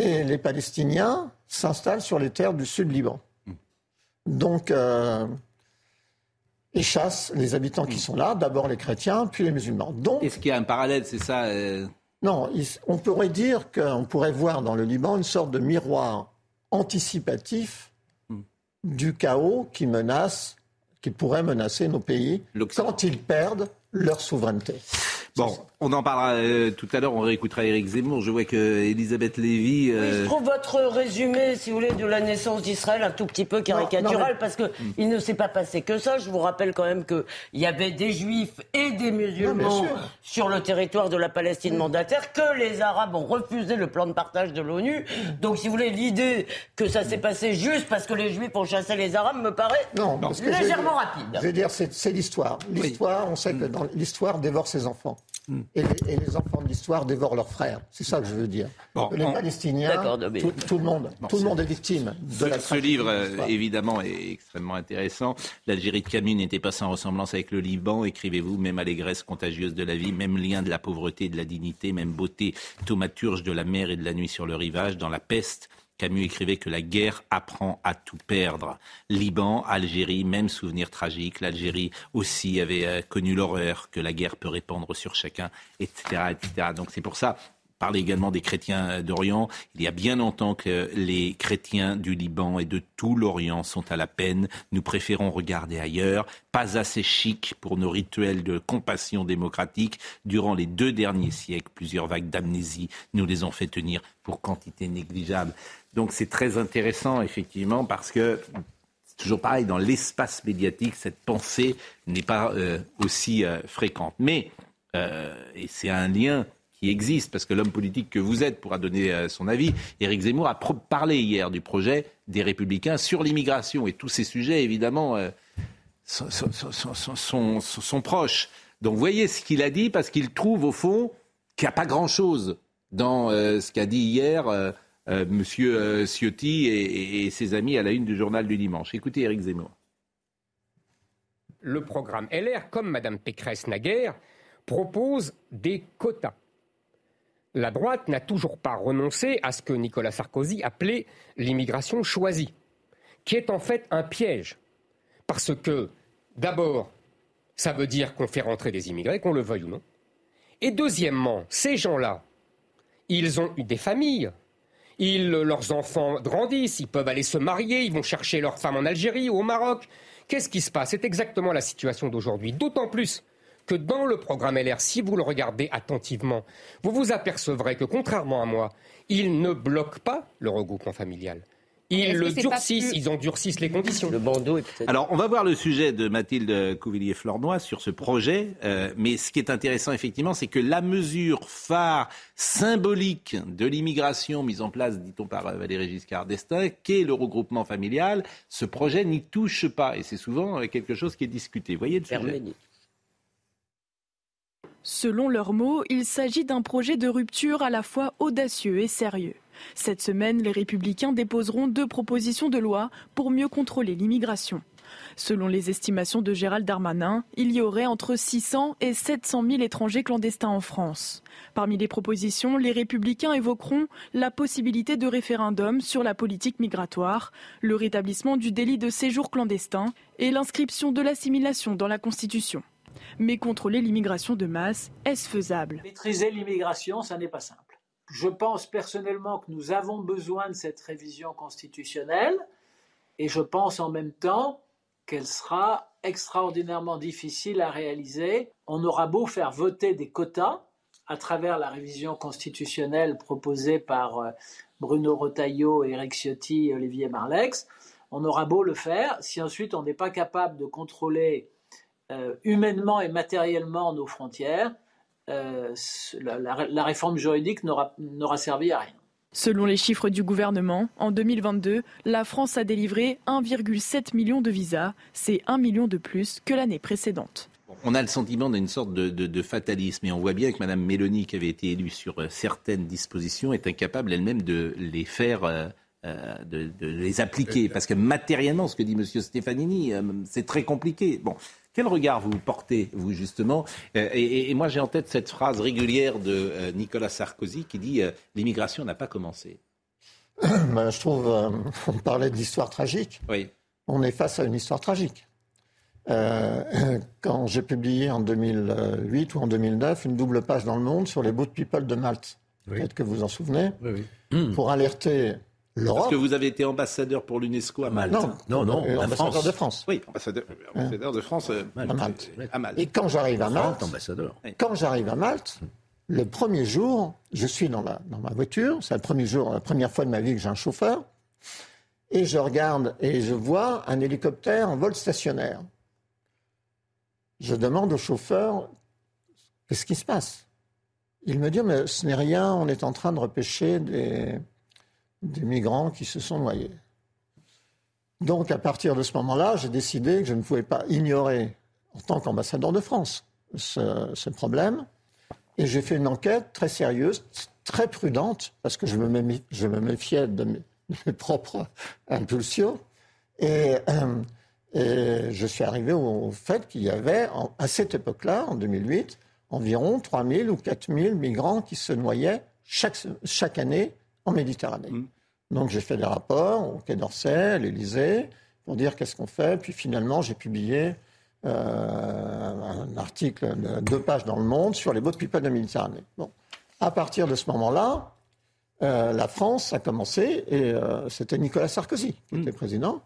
et les Palestiniens s'installent sur les terres du sud Liban. Donc, euh, ils chassent les habitants qui sont là, d'abord les chrétiens, puis les musulmans. Donc, Est-ce qu'il y a un parallèle, c'est ça euh, non, on pourrait dire qu'on pourrait voir dans le Liban une sorte de miroir anticipatif du chaos qui menace, qui pourrait menacer nos pays quand ils perdent leur souveraineté. Bon, on en parlera euh, tout à l'heure, on réécoutera Éric Zemmour. Je vois que Elisabeth Lévy... euh, Je trouve votre résumé, si vous voulez, de la naissance d'Israël un tout petit peu caricatural, non, mais- parce que il ne s'est pas passé que ça. Je vous rappelle quand même qu'il y avait des juifs et des musulmans sur le territoire de la Palestine mandataire, que les Arabes ont refusé le plan de partage de l'ONU. Donc, si vous voulez, l'idée que ça s'est passé juste parce que les juifs ont chassé les Arabes me paraît Non, parce que je vais légèrement dire- rapide. Je veux dire, c'est c'est l'histoire. L'histoire, on sait que dans l'histoire dévore ses enfants. Hmm. Et, les, enfants de l'histoire dévorent leurs frères. C'est ça que je veux dire. les Palestiniens, tout, le monde, tout le monde est victime de ce, la Ce livre, euh, évidemment, est extrêmement intéressant. L'Algérie de Camus n'était pas sans ressemblance avec le Liban. Écrivez-vous, même allégresse contagieuse de la vie, même lien de la pauvreté et de la dignité, même beauté thaumaturge de la mer et de la nuit sur le rivage, dans la peste Camus écrivait que la guerre apprend à tout perdre. Liban, Algérie, même souvenir tragique. L'Algérie aussi avait euh, connu l'horreur que la guerre peut répandre sur chacun, etc., etc. Donc c'est pour ça parle également des chrétiens d'Orient. Il y a bien longtemps que les chrétiens du Liban et de tout l'Orient sont à la peine. Nous préférons regarder ailleurs. Pas assez chic pour nos rituels de compassion démocratique. Durant les deux derniers siècles, plusieurs vagues d'amnésie nous les ont fait tenir pour quantité négligeable. Donc c'est très intéressant, effectivement, parce que c'est toujours pareil, dans l'espace médiatique, cette pensée n'est pas euh, aussi euh, fréquente. Mais, euh, et c'est un lien qui existe, parce que l'homme politique que vous êtes pourra donner son avis, Éric Zemmour a parlé hier du projet des Républicains sur l'immigration, et tous ces sujets, évidemment, sont, proches. Donc voyez ce qu'il a dit, parce qu'il trouve, au fond, qu'il n'y a pas grand-chose dans ce qu'a dit hier euh, Monsieur euh, Ciotti et, ses amis à la une du journal du dimanche. Écoutez Éric Zemmour. Le programme LR, comme Mme Pécresse naguère, propose des quotas. La droite n'a toujours pas renoncé à ce que Nicolas Sarkozy appelait l'immigration choisie, qui est en fait un piège. Parce que, d'abord, ça veut dire qu'on fait rentrer des immigrés, qu'on le veuille ou non. Et deuxièmement, ces gens-là, ils ont eu des familles, ils, leurs enfants grandissent, ils peuvent aller se marier, ils vont chercher leur femme en Algérie ou au Maroc. Qu'est-ce qui se passe? C'est exactement la situation d'aujourd'hui. D'autant plus que dans le programme LR, si vous le regardez attentivement, vous vous apercevrez que, contrairement à moi, il ne bloque pas le regroupement familial. Ils le durcissent, ils endurcissent les conditions. Le bandeau est. Alors, on va voir le sujet de Mathilde Couvillier-Flornois sur ce projet. Euh, mais ce qui est intéressant, effectivement, c'est que la mesure phare symbolique de l'immigration mise en place, dit-on par Valéry Giscard d'Estaing, qu'est le regroupement familial, ce projet n'y touche pas. Et c'est souvent quelque chose qui est discuté. Vous voyez le sujet Selon leurs mots, il s'agit d'un projet de rupture à la fois audacieux et sérieux. Cette semaine, les républicains déposeront deux propositions de loi pour mieux contrôler l'immigration. Selon les estimations de Gérald Darmanin, il y aurait entre 600 et 700 000 étrangers clandestins en France. Parmi les propositions, les républicains évoqueront la possibilité de référendum sur la politique migratoire, le rétablissement du délit de séjour clandestin et l'inscription de l'assimilation dans la Constitution. Mais contrôler l'immigration de masse, est-ce faisable? Maîtriser l'immigration, ça n'est pas simple. Je pense personnellement que nous avons besoin de cette révision constitutionnelle et je pense en même temps qu'elle sera extraordinairement difficile à réaliser. On aura beau faire voter des quotas à travers la révision constitutionnelle proposée par euh, Bruno Retailleau, Éric Ciotti et Olivier Marlex, on aura beau le faire, si ensuite on n'est pas capable de contrôler euh, humainement et matériellement nos frontières, euh, la, réforme juridique n'aura servi à rien. Selon les chiffres du gouvernement, en 2022, la France a délivré 1,7 million de visas. C'est 1 million de plus que l'année précédente. On a le sentiment d'une sorte de, fatalisme et on voit bien que Mme Mélanie, qui avait été élue sur euh, certaines dispositions, est incapable elle-même de les faire, euh, de, les appliquer. Parce que matériellement, ce que dit M. Stefanini, c'est très compliqué. Bon, quel regard vous portez, vous, justement euh, et, moi, j'ai en tête cette phrase régulière de euh, Nicolas Sarkozy qui dit euh, L'immigration n'a pas commencé. Ben, je trouve, on parlait de l'histoire tragique. Oui. On est face à une histoire tragique. quand j'ai publié en 2008 ou en 2009 une double page dans Le Monde sur les boat people de Malte, peut-être que vous vous en souvenez, pour alerter parce que vous avez été ambassadeur pour l'UNESCO à Malte. Non, non, non euh, ambassadeur de France. Oui, ambassadeur, de France euh, à, Malte. Et quand j'arrive à Malte, quand j'arrive à Malte, le premier jour, je suis dans, la, dans ma voiture, c'est le premier jour, la première fois de ma vie que j'ai un chauffeur, et je regarde et je vois un hélicoptère en vol stationnaire. Je demande au chauffeur, qu'est-ce qui se passe? Il me dit, mais ce n'est rien, on est en train de repêcher des, des migrants qui se sont noyés. Donc, à partir de ce moment-là, j'ai décidé que je ne pouvais pas ignorer, en tant qu'ambassadeur de France, ce, problème. Et j'ai fait une enquête très sérieuse, très prudente, parce que je me, je méfiais de mes, propres impulsions. Et, euh, je suis arrivé au, fait qu'il y avait, à cette époque-là, en 2008, environ 3 000 ou 4 000 migrants qui se noyaient chaque année en Méditerranée. Donc j'ai fait des rapports au Quai d'Orsay, à l'Élysée, pour dire qu'est-ce qu'on fait. Puis finalement, j'ai publié euh, un article de deux pages dans Le Monde sur les boat people de Méditerranée. Bon. À partir de ce moment-là, euh, la France a commencé, et euh, c'était Nicolas Sarkozy qui était président.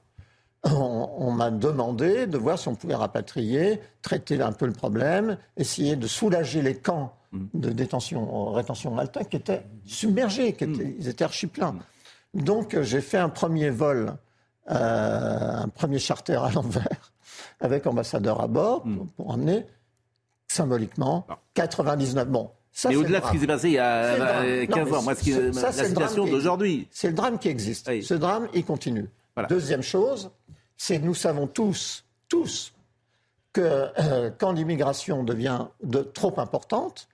On, on m'a demandé de voir si on pouvait rapatrier, traiter un peu le problème, essayer de soulager les camps de détention, rétention Malta qui étaient submergés, qui étaient, ils étaient archi pleins. Donc euh, j'ai fait un premier vol, euh, un premier charter à l'envers, avec ambassadeur à bord, pour, pour emmener symboliquement 99. Bon, ça, Mais au-delà de ce qui s'est passé il y a C'est le drame. euh, Non, 15 mais ans, moi, ce qui- la ça, drame situation d'aujourd'hui. C'est le drame qui existe. Ce drame, il continue. Deuxième chose, c'est que nous savons tous, tous, que euh, quand l'immigration devient de, trop importante,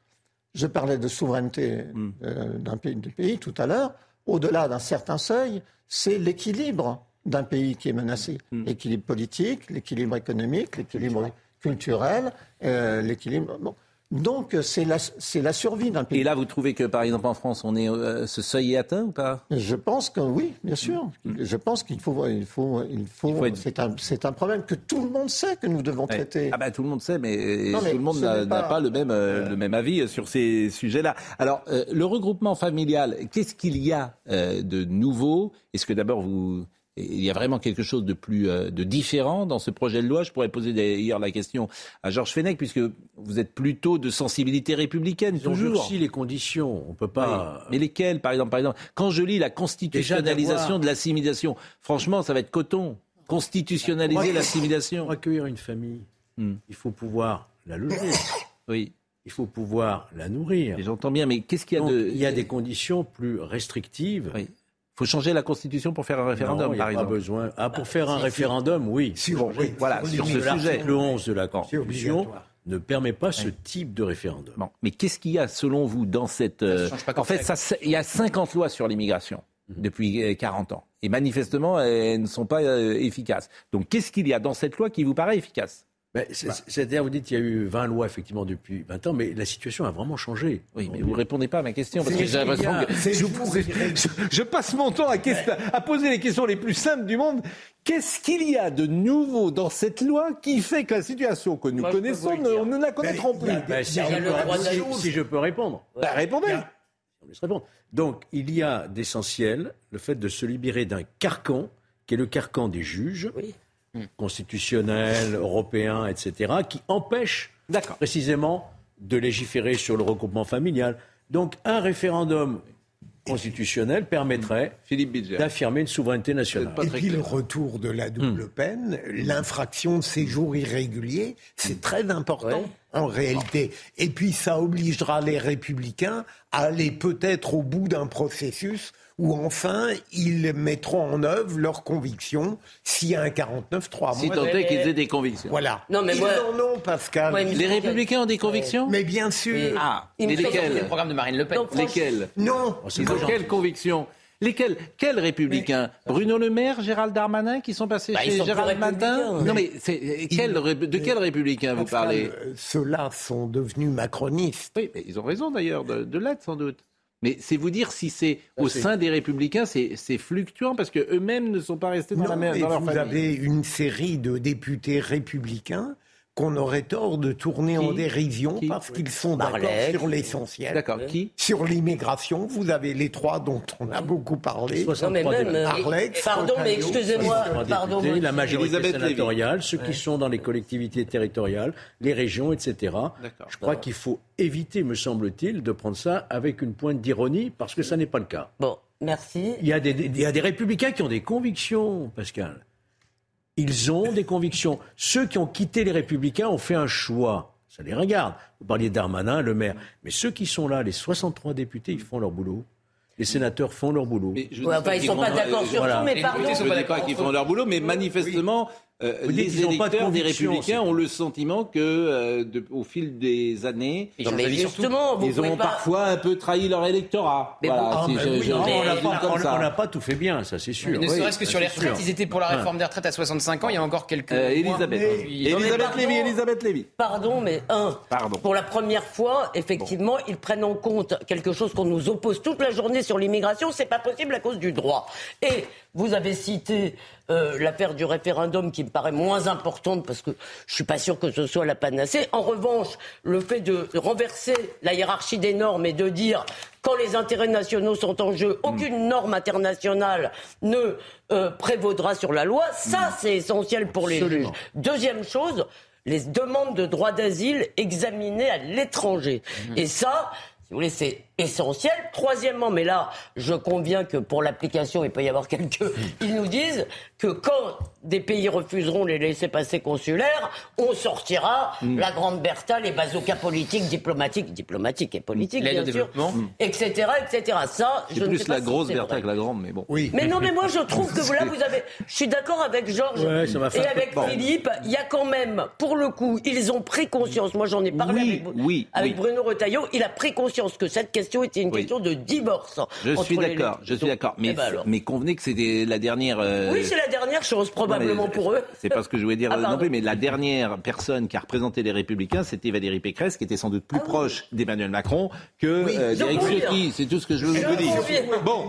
je parlais de souveraineté Hmm. euh, d'un pays, du pays tout à l'heure, au-delà d'un certain seuil, c'est l'équilibre d'un pays qui est menacé. Hmm. L'équilibre politique, l'équilibre économique, l'équilibre culturel, euh, l'équilibre... bon. Donc c'est la, c'est la survie d'un pays. Et là, vous trouvez que, par exemple, en France, on est, euh, ce seuil est atteint ou pas? Je pense que oui, bien sûr. Je pense qu'il faut, il faut, il faut. être- C'est un, problème que tout le monde sait que nous devons Ouais. traiter. Ah bah, tout le monde sait, mais, Non, mais tout le monde n'a pas- pas, le, même, euh, le même avis sur ces sujets-là. Alors, euh, le regroupement familial, qu'est-ce qu'il y a euh, de nouveau? Est-ce que d'abord, vous... il y a vraiment quelque chose de plus euh, de différent dans ce projet de loi Je pourrais poser d'ailleurs la question à Georges Fenech, puisque vous êtes plutôt de sensibilité républicaine, Ils ont durci les conditions. On peut pas. Oui. Mais lesquelles, par exemple, par exemple Quand je lis la constitutionnalisation de l'assimilation, franchement, ça va être coton. Constitutionnaliser l'assimilation. Pour accueillir une famille, il faut pouvoir la loger. Oui. Il faut pouvoir la nourrir. J'entends bien, mais qu'est-ce qu'il y a Donc, de. Il y a des conditions plus restrictives. Il faut changer la Constitution pour faire un référendum, Non, il y a par pas exemple. besoin. Ah, pour faire un référendum, oui. Bon, oui, voilà, sur ce sujet. L'article 11 de la Constitution ne permet pas ce type de référendum. Bon, mais qu'est-ce qu'il y a selon vous dans cette... euh, change pas en fait, ça, il y a 50 lois sur l'immigration depuis euh, 40 ans. Et manifestement, elles ne sont pas euh, efficaces. Donc qu'est-ce qu'il y a dans cette loi qui vous paraît efficace? Mais c'est- C'est-à-dire, vous dites qu'il y a eu 20 lois effectivement depuis 20 ans, mais la situation a vraiment changé. Oui, mais vous répondez pas à ma question parce que j'ai l'impression que je, je- je passe mon temps à, question- à poser les questions les plus simples du monde. Qu'est-ce qu'il y a de nouveau dans cette loi qui fait que la situation que nous Moi, connaissons, nous ne la connaîtrons plus Ben, si, je peux, si- si je peux répondre. Bah, répondez. Répondre. Donc, il y a d'essentiel le fait de se libérer d'un carcan, qui est le carcan des juges, constitutionnels, européens, etc., qui empêche précisément de légiférer sur le regroupement familial. Donc, un référendum constitutionnel permettrait d'affirmer une souveraineté nationale. Et puis le retour de la double peine, l'infraction de séjour irrégulier, c'est très important en réalité. Et puis ça obligera les républicains à aller peut-être au bout d'un processus où enfin ils mettront en œuvre leurs convictions s'il y a un 49-3. Si tant est qu'ils aient des convictions. Voilà. Non, mais ils moi- en ont, Pascal. Ouais, Les républicains ont des convictions Mais bien sûr. Ah, mais lesquels le programme de Marine Le Pen. Lesquels Non. Ils ont quelles convictions Lesquels Quels républicains Bruno Le Maire, Gérald Darmanin qui sont passés Bah, chez sont Gérald Matin. Non mais quel ré- de quels républicains vous parlez euh, Ceux-là sont devenus macronistes. Oui, mais ils ont raison d'ailleurs de, de l'être sans doute. Mais c'est vous dire si c'est au sein des républicains, c'est fluctuant parce que eux-mêmes ne sont pas restés dans Non, la même dans leur vous famille. avez une série de députés républicains qu'on aurait tort de tourner en dérision Qui parce qu'ils sont d'accord sur l'essentiel. D'accord, qui Sur l'immigration, vous avez les trois dont on a beaucoup parlé. Non, mais même, Alex, pardon, mais excusez-moi, pardon. députés, la majorité Elisabeth Lévy. sénatoriale, ceux qui sont dans les collectivités territoriales, les régions, etc. Je crois qu'il faut éviter, me semble-t-il, de prendre ça avec une pointe d'ironie, parce que ça n'est pas le cas. Bon, merci. Il y, a des, des- il y a des républicains qui ont des convictions, Pascal. Ils ont des convictions. Ceux qui ont quitté les républicains ont fait un choix. Ça les regarde. Vous parliez d'Armanin, le maire. Mais ceux qui sont là, les 63 députés, ils font leur boulot. Les sénateurs font leur boulot. Mais je Ouais, dis enfin, ils qu'ils sont pas d'accord sur Voilà. tout, mais pardon. Je ne dis pas qu'ils font leur boulot, mais manifestement, euh, les pas de électeurs des Républicains ont le sentiment que, euh, de- au fil des années, Non, mais justement, ils ont pas- parfois un peu trahi leur électorat. Mais Voilà, Ah, oui, non, on n'a pas, tout fait bien, ça c'est sûr. Mais ne Oui, serait-ce que sur les retraites, sûr. ils étaient pour la Ouais. réforme des retraites à 65 ans, il y a encore quelques Euh, mois. Elisabeth. Puis- Elisabeth pardon. Lévy, Elisabeth Lévy. Pardon, mais un, Pardon. pour la première fois, effectivement, ils prennent en compte quelque chose qu'on nous oppose toute la journée sur l'immigration. C'est pas possible à cause du droit. Et vous avez cité euh, l'affaire du référendum qui me paraît moins importante parce que je suis pas sûr que ce soit la panacée. En revanche, le fait de renverser la hiérarchie des normes et de dire quand les intérêts nationaux sont en jeu, aucune norme internationale ne euh, prévaudra sur la loi. Ça, c'est essentiel pour les Absolument. juges. Deuxième chose, les demandes de droit d'asile examinées à l'étranger. Et ça, si vous voulez, c'est essentiel. Troisièmement, mais là, je conviens que pour l'application, il peut y avoir quelques... Ils nous disent que quand des pays refuseront les laissés-passer consulaires, on sortira la grande Bertha, les bazookas politiques, diplomatiques, diplomatiques et politiques, bien sûr, etc., etc. Ça, je C'est ne plus sais la si grosse c'est Bertha vrai. que la grande, mais bon. Oui. Mais non, mais moi je trouve que là vous avez. Je suis d'accord avec Georges Ouais, et avec. Philippe. Il y a quand même, pour le coup, ils ont pris conscience. Moi j'en ai parlé Oui, avec, oui, avec oui. Bruno Retailleau. Il a pris conscience que cette question était une Oui. question de divorce. Je suis d'accord, je suis d'accord. Mais, eh ben mais convenez que c'était la dernière. euh, Oui, c'est la dernière chose probablement Non, pour eux. C'est pas ce que je voulais dire Ah, euh, non plus, mais la dernière personne qui a représenté les Républicains, c'était Valérie Pécresse, qui était sans doute plus Ah proche d'Emmanuel Macron que Oui. euh. Ciotti. C'est tout ce que je veux vous dire. Bon,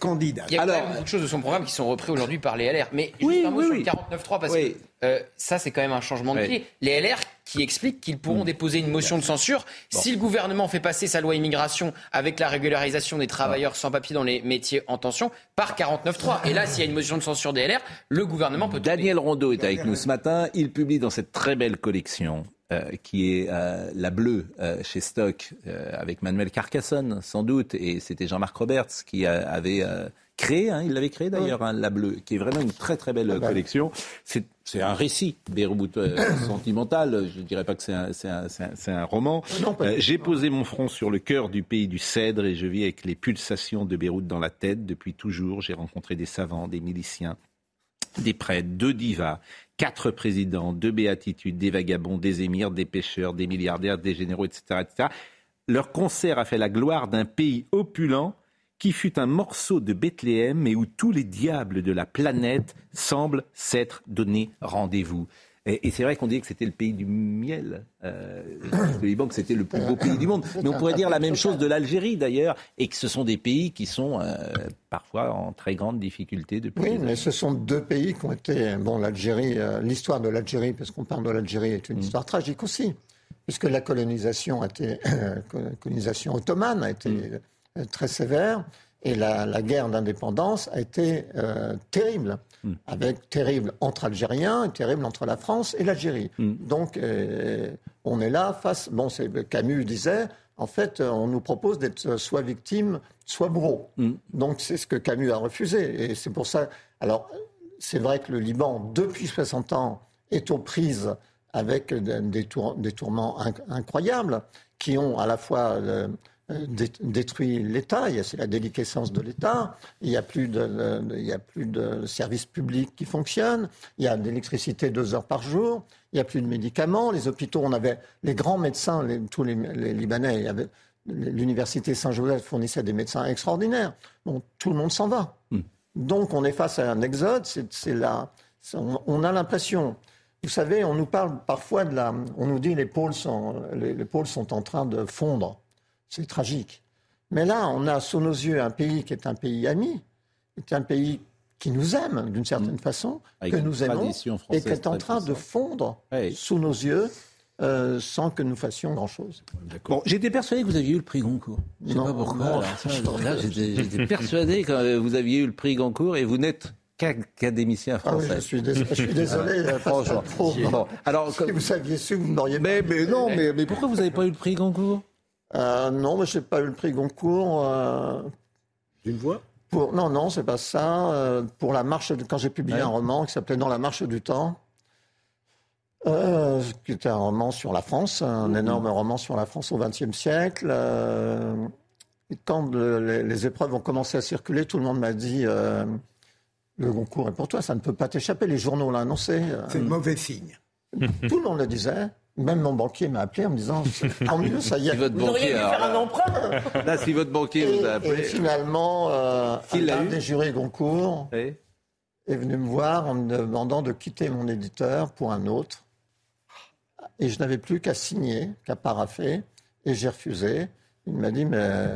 candidate. Il y a Alors- beaucoup de choses de son programme qui sont repris aujourd'hui par les LR. Mais Oui, juste un mot oui, sur oui. le 49.3, parce Oui. que euh, ça, c'est quand même un changement de Oui. pied. Les LR qui expliquent qu'ils pourront déposer une motion de censure si le gouvernement fait passer sa loi immigration avec la régularisation des travailleurs sans papier dans les métiers en tension par 49.3. Et là, s'il y a une motion de censure des LR, le gouvernement peut... Daniel Rondeau est avec nous ce matin. Il publie dans cette très belle collection euh, qui est euh, la bleue euh, chez Stock avec Manuel Carcassonne sans doute et c'était Jean-Marc Roberts qui avait créé, hein, il l'avait créé d'ailleurs, hein, la bleue, qui est vraiment une très très belle euh, collection. C'est c'est un récit, Beyrouth euh, sentimental. Je dirais pas que c'est un, roman. Pas Euh. J'ai posé mon front sur le cœur du pays du cèdre et je vis avec les pulsations de Beyrouth dans la tête. Depuis toujours, j'ai rencontré des savants, des miliciens, des prêtres, deux divas, quatre présidents, deux béatitudes, des vagabonds, des émirs, des pêcheurs, des milliardaires, des généraux, etc. etc. Leur concert a fait la gloire d'un pays opulent qui fut un morceau de Bethléem et où tous les diables de la planète semblent s'être donné rendez-vous. Et, c'est vrai qu'on disait que c'était le pays du miel, euh, le Liban, que c'était le plus beau pays du monde. Mais on pourrait dire la même chose de l'Algérie d'ailleurs, et que ce sont des pays qui sont euh, parfois en très grande difficulté depuis. Oui, mais ce sont deux pays qui ont été. Bon, l'Algérie, euh, l'histoire de l'Algérie, parce qu'on parle de l'Algérie, est une histoire tragique aussi, puisque la colonisation, a été, colonisation ottomane a été euh, très sévère, et la, la guerre d'indépendance a été euh, terrible, avec terrible entre Algériens et terrible entre la France et l'Algérie. Donc, euh, on est là face. Bon, Camus disait. En fait, on nous propose d'être soit victime, soit bourreau. Donc, c'est ce que Camus a refusé. Et c'est pour ça. Alors, c'est vrai que le Liban, depuis 60 ans, est aux prises avec des, tour- des tourments inc- incroyables qui ont à la fois euh, euh, détruit l'État, c'est la déliquescence de l'État, il n'y a, plus de- de- il y a plus de services publics qui fonctionnent, il y a de l'électricité deux heures par jour, il n'y a plus de médicaments, les hôpitaux, on avait les grands médecins, les- tous les, les Libanais, l'université Saint-Joseph fournissait des médecins extraordinaires. Bon, tout le monde s'en va. Donc on est face à un exode, c'est là, on, on a l'impression, vous savez, on nous parle parfois de la, on nous dit les pôles sont, les, les pôles sont en train de fondre, c'est tragique. Mais là, on a sous nos yeux un pays qui est un pays ami, qui est un pays qui nous aime d'une certaine façon, Avec que nous aimons, et qui est en train de fondre sous nos yeux euh, sans que nous fassions grand-chose. Bon, j'étais persuadé que vous aviez eu le prix Goncourt. Je sais Non, pas pourquoi. j'étais persuadé que vous aviez eu le prix Goncourt et vous n'êtes qu'académicien Ah oui, français. je suis dés- je suis désolé, euh, Franchement. Bon, alors, Si vous saviez su, vous n'auriez mais, mais non, mais, mais pourquoi vous n'avez pas eu le prix Goncourt? Euh, non, mais je n'ai pas eu le prix Goncourt. euh, D'une voix? pour... Non, non, c'est pas ça. euh, pour la marche, quand j'ai publié Ouais. un roman qui s'appelait Dans la marche du temps, qui était un roman sur la France, un énorme roman sur la France au XXe siècle. et quand le- les, les épreuves ont commencé à circuler, tout le monde m'a dit le Goncourt est pour toi, ça ne peut pas t'échapper. Les journaux l'ont annoncé. C'est mauvais signe. Tout le monde le disait. Même mon banquier m'a appelé en me disant tant mieux, ça y est. Si votre Vous auriez banquier, dû faire un emprunt. là, si votre banquier vous a et appelé. finalement, euh, l'a un eu des jurés Goncourt Oui. est venu me voir en me demandant de quitter mon éditeur pour un autre. Et je n'avais plus qu'à signer, qu'à paraffer. Et j'ai refusé. Il m'a dit, mais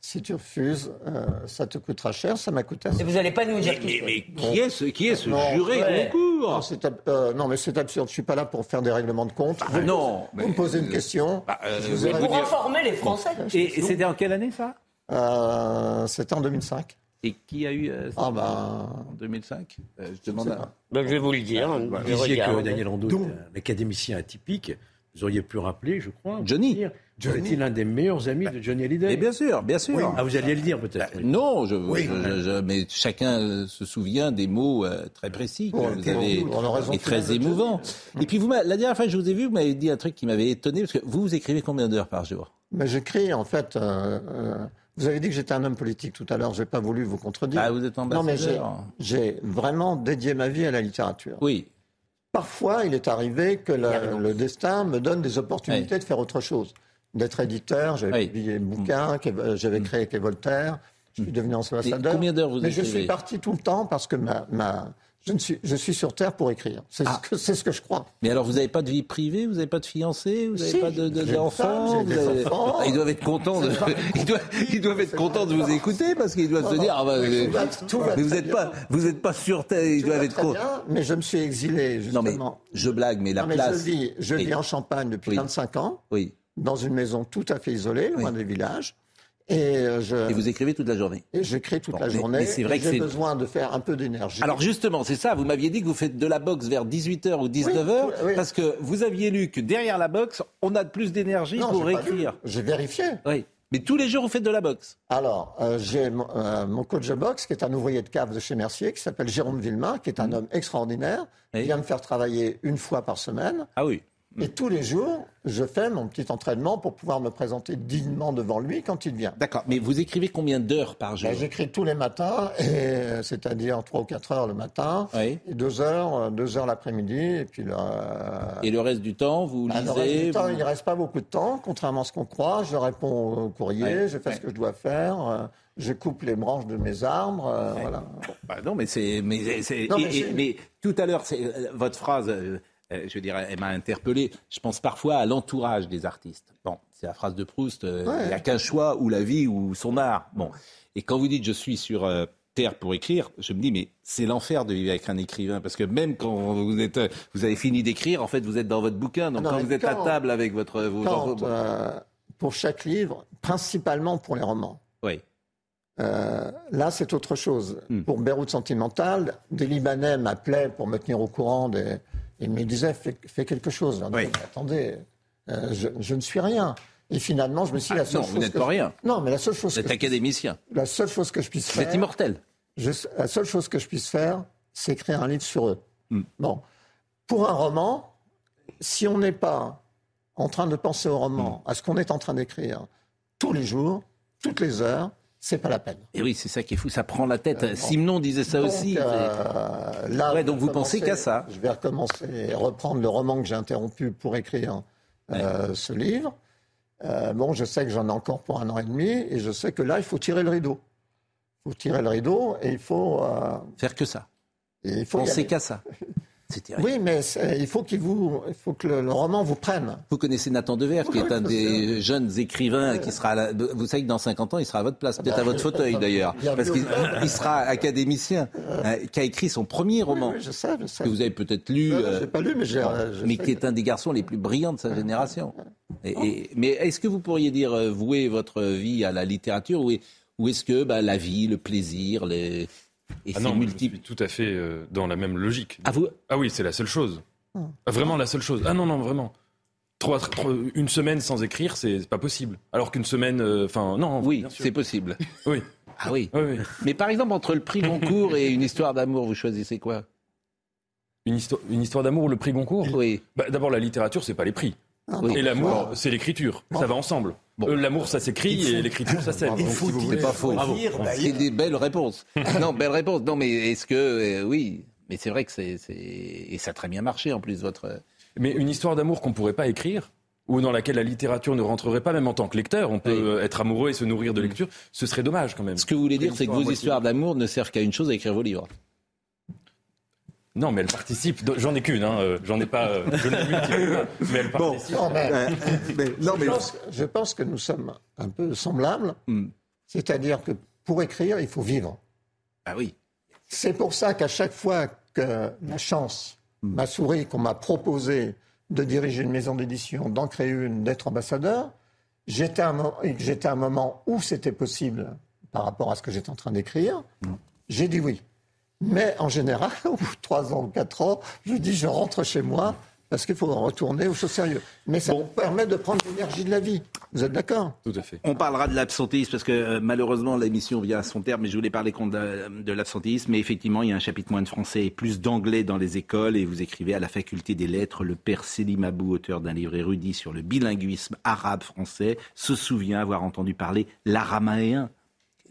si tu refuses, euh, ça te coûtera cher. Ça m'a coûté assez Et vous n'allez pas nous dire Mais, qui mais- mais qui est ce, qui est ce Non, juré ouais. Goncourt? Non, c'est ab- euh, non, mais c'est absurde. Je suis pas là pour faire des règlements de compte. vous, Ah non, vous me posez une question. Bah, euh, je vous vous ai Mais pour informer les Français. Et, et c'était en quelle année ça? Euh, C'était en 2005. Et qui a eu euh, Ah ben, en 2005 Euh, Je demande à... pas. Ben, je vais vous le dire. Vous Je disiez que. Daniel Rondeau Donc- est un académicien atypique. Vous auriez pu rappeler, je crois. Johnny. dire, Johnny. l'un des meilleurs amis de Johnny Hallyday. Et bien sûr, bien sûr. Ah, vous alliez le dire peut-être. oui. Non, je, Oui. je- je- je- mais chacun euh, se souvient des mots euh, très précis que Bon, vous avez et très émouvants. Et puis vous, la dernière fois que je vous ai vu, vous m'avez dit un truc qui m'avait étonné parce que vous, vous écrivez combien d'heures par jour? Mais j'écris en fait. euh, euh, vous avez dit que j'étais un homme politique tout à l'heure. J'ai pas voulu vous contredire. Ah, vous êtes non, mais ambassadeur. j'ai vraiment dédié ma vie à la littérature. Oui. Parfois, il est arrivé que le, le destin me donne des opportunités de faire autre chose. D'être éditeur, j'avais Oui. publié bouquin, euh, j'avais créé Quai Voltaire, je suis devenu ambassadeur. combien d'heures vous Mais je suis parti tout le temps parce que ma, ma- je, ne suis, je suis sur Terre pour écrire. C'est Ah. ce, que- c'est ce que je crois. Mais alors, vous n'avez pas de vie privée, vous n'avez pas de fiancé, vous n'avez Si, pas de- de- d'enfants avez-. Ah, Ils doivent être contents de, ils doivent, ils doivent être contents de vous écouter parce qu'ils doivent se Non, dire, ah bah, tout euh, va- tout va mais vous n'êtes pas, vous êtes pas sur terre, ils doivent être contents. mais je me suis exilé, Non mais, justement. je blague, mais la mais place. je vis, je Oui. vis en Champagne depuis Oui. 25 ans, Oui. dans une maison tout à fait isolée, loin des villages. Et, euh, je, Et vous écrivez toute la journée. et j'écris toute Bon, la journée. mais c'est vrai que J'ai besoin de faire un peu d'énergie. Alors justement, c'est ça, vous m'aviez dit que vous faites de la boxe vers 18h ou 19h, Oui, oui. parce que vous aviez lu que derrière la boxe, on a plus d'énergie pour écrire. J'ai vérifié. Oui. Mais tous les jours, vous faites de la boxe. Alors, euh, j'ai mon, euh, mon coach de boxe, qui est un ouvrier de cave de chez Mercier, qui s'appelle Jérôme Villemain, qui est un homme extraordinaire. Il vient me faire travailler une fois par semaine. Ah oui. Et tous les jours, je fais mon petit entraînement pour pouvoir me présenter dignement devant lui quand il vient. D'accord. Mais vous écrivez combien d'heures par jour? Ben, J'écris tous les matins, euh, c'est-à-dire 3 ou 4 heures le matin, Oui. et 2 heures, euh, deux heures l'après-midi, et puis là, Et le reste du temps, vous Ben, le lisez reste du temps, vous- il ne reste pas beaucoup de temps, contrairement à ce qu'on croit. Je réponds au courrier, je fais ce que je dois faire, euh, je coupe les branches de mes arbres, euh, voilà. Bah non, mais c'est. Mais, tout à l'heure, c'est- euh, votre phrase, euh, euh, je veux dire, elle m'a interpellé. Je pense parfois à l'entourage des artistes. Bon, c'est la phrase de Proust euh, Ouais. il n'y a qu'un choix, ou la vie, ou son art. Bon. Et quand vous dites je suis sur. euh, Terre pour écrire, je me dis mais c'est l'enfer de vivre avec un écrivain parce que même quand vous êtes euh, vous avez fini d'écrire en fait vous êtes dans votre bouquin donc Non, quand vous êtes à table avec votre vos Quand, enfants- euh, pour chaque livre, principalement pour les romans. oui Euh, là, c'est autre chose. Hmm. Pour Beyrouth Sentimental, des Libanais m'appelaient pour me tenir au courant des... Ils me disaient, fais, fais quelque chose. Oui. Attendez, euh, je, je ne suis rien. Et finalement, je me suis dit, Ah, la seule non, chose vous n'êtes pas je- rien. Non, mais la seule chose vous êtes que je- académicien la seule chose que je puisse vous faire, êtes immortel je- la seule chose que je puisse faire, c'est écrire un livre sur eux. Hmm. Bon, pour un roman, si on n'est pas en train de penser au roman, Hmm. à ce qu'on est en train d'écrire tous les jours, toutes les heures, c'est pas la peine. et oui c'est ça qui est fou ça prend la tête Euh. Simon disait ça Donc, aussi euh, là, Ouais, donc vous pensez qu'à ça. Je vais recommencer et reprendre le roman que j'ai interrompu pour écrire euh, ce livre. Bon, je sais que j'en ai encore pour un an et demi et je sais que là, il faut tirer le rideau. Il faut tirer le rideau et il faut. faire que ça et il faut aller. qu'à ça Oui, mais il faut, qu'il vous, il faut que le, le roman vous prenne. Vous connaissez Nathan Devers, qui est un des jeunes écrivains qui sera. la- Vous savez que dans 50 ans, il sera à votre place, peut-être à votre fauteuil d'ailleurs, parce qu'il il sera académicien, euh, qui a écrit son premier roman, Oui, oui, je sais, je sais. que vous avez peut-être lu, Non, non, euh, pas lu, mais j'ai. euh, mais qui est un des garçons les plus brillants de sa génération. Et- et- mais est-ce que vous pourriez dire euh, vouer votre vie à la littérature ou, est- ou est-ce que bah, la vie, le plaisir, les et Ah c'est multiple suis tout à fait euh, dans la même logique. Ah, vous Ah oui, c'est la seule chose. Hmm. Ah, Vraiment la seule chose. Ah non, non, vraiment. Trois, trois- une semaine sans écrire, c'est pas possible. Alors qu'une semaine, euh, enfin, non. Oui, c'est possible. Oui. Ah oui. Oui, oui. Mais par exemple, entre le prix Goncourt et une histoire d'amour, vous choisissez quoi? Une histoire, une histoire d'amour ou le prix Goncourt? Oui. Bah, D'abord, la littérature, c'est pas les prix. Et l'amour, c'est l'écriture. Ça va ensemble. Euh, L'amour, ça s'écrit et l'écriture, ça s'aime. Il faut C'est pas faux. C'est des belles réponses. non, belles réponses. Non, mais est-ce que euh, oui Mais c'est vrai que c'est et ça a très bien marché en plus votre. Mais une histoire d'amour qu'on pourrait pas écrire ou dans laquelle la littérature ne rentrerait pas, même en tant que lecteur, on peut être amoureux et se nourrir de lecture, ce serait dommage quand même. Ce que vous voulez dire, c'est que vos histoires d'amour ne servent qu'à une chose, à écrire vos livres. Non, mais elle participe. J'en ai qu'une, hein. Euh, j'en ai pas. Euh, je mais elle participe. non, mais, je, pense, que nous sommes un peu semblables. Hmm. C'est-à-dire que pour écrire, il faut vivre. Ah oui. C'est pour ça qu'à chaque fois que la chance hmm. m'a souri, qu'on m'a proposé de diriger une maison d'édition, d'en créer une, d'être ambassadeur, j'étais à, un moment où c'était possible par rapport à ce que j'étais en train d'écrire. Hmm. J'ai dit oui. Mais en général, au bout de trois ans ou quatre ans, je dis je rentre chez moi parce qu'il faut retourner aux choses sérieuses. Mais ça permet de prendre l'énergie de la vie. Vous êtes d'accord? Tout à fait. On parlera de l'absentéisme parce que euh, malheureusement l'émission vient à son terme, mais je voulais parler de, de l'absentéisme. Mais effectivement, il y a un chapitre moins de français et plus d'anglais dans les écoles. Et vous écrivez à la faculté des lettres, le père Selim Abou, auteur d'un livre érudit sur le bilinguisme arabe-français, se souvient avoir entendu parler l'araméen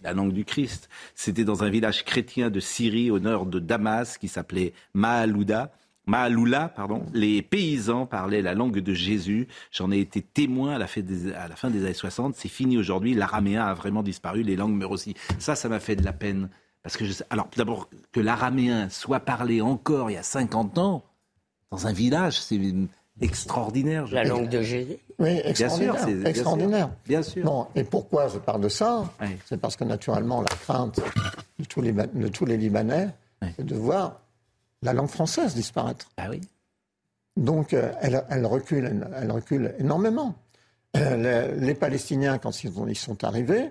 la langue du Christ. C'était dans un village chrétien de Syrie au nord de Damas qui s'appelait Maalouda. Maaloula, pardon, les paysans parlaient la langue de Jésus. J'en ai été témoin à la, fin des, années 60. C'est fini aujourd'hui. L'araméen a vraiment disparu. Les langues meurent aussi. Ça, ça m'a fait de la peine. Parce que, je, alors, d'abord, que l'araméen soit parlé encore il y a 50 ans, dans un village, c'est extraordinaire. la langue de Jésus Oui, extraordinaire. Bien sûr, extraordinaire. Bien sûr. Bon, et pourquoi je parle de ça C'est parce que naturellement, la crainte de tous les, de tous les Libanais, c'est de voir la langue française disparaître. Ah oui. Donc, euh, elle, elle, recule, elle recule énormément. Euh, les, Palestiniens, quand ils, ils sont arrivés,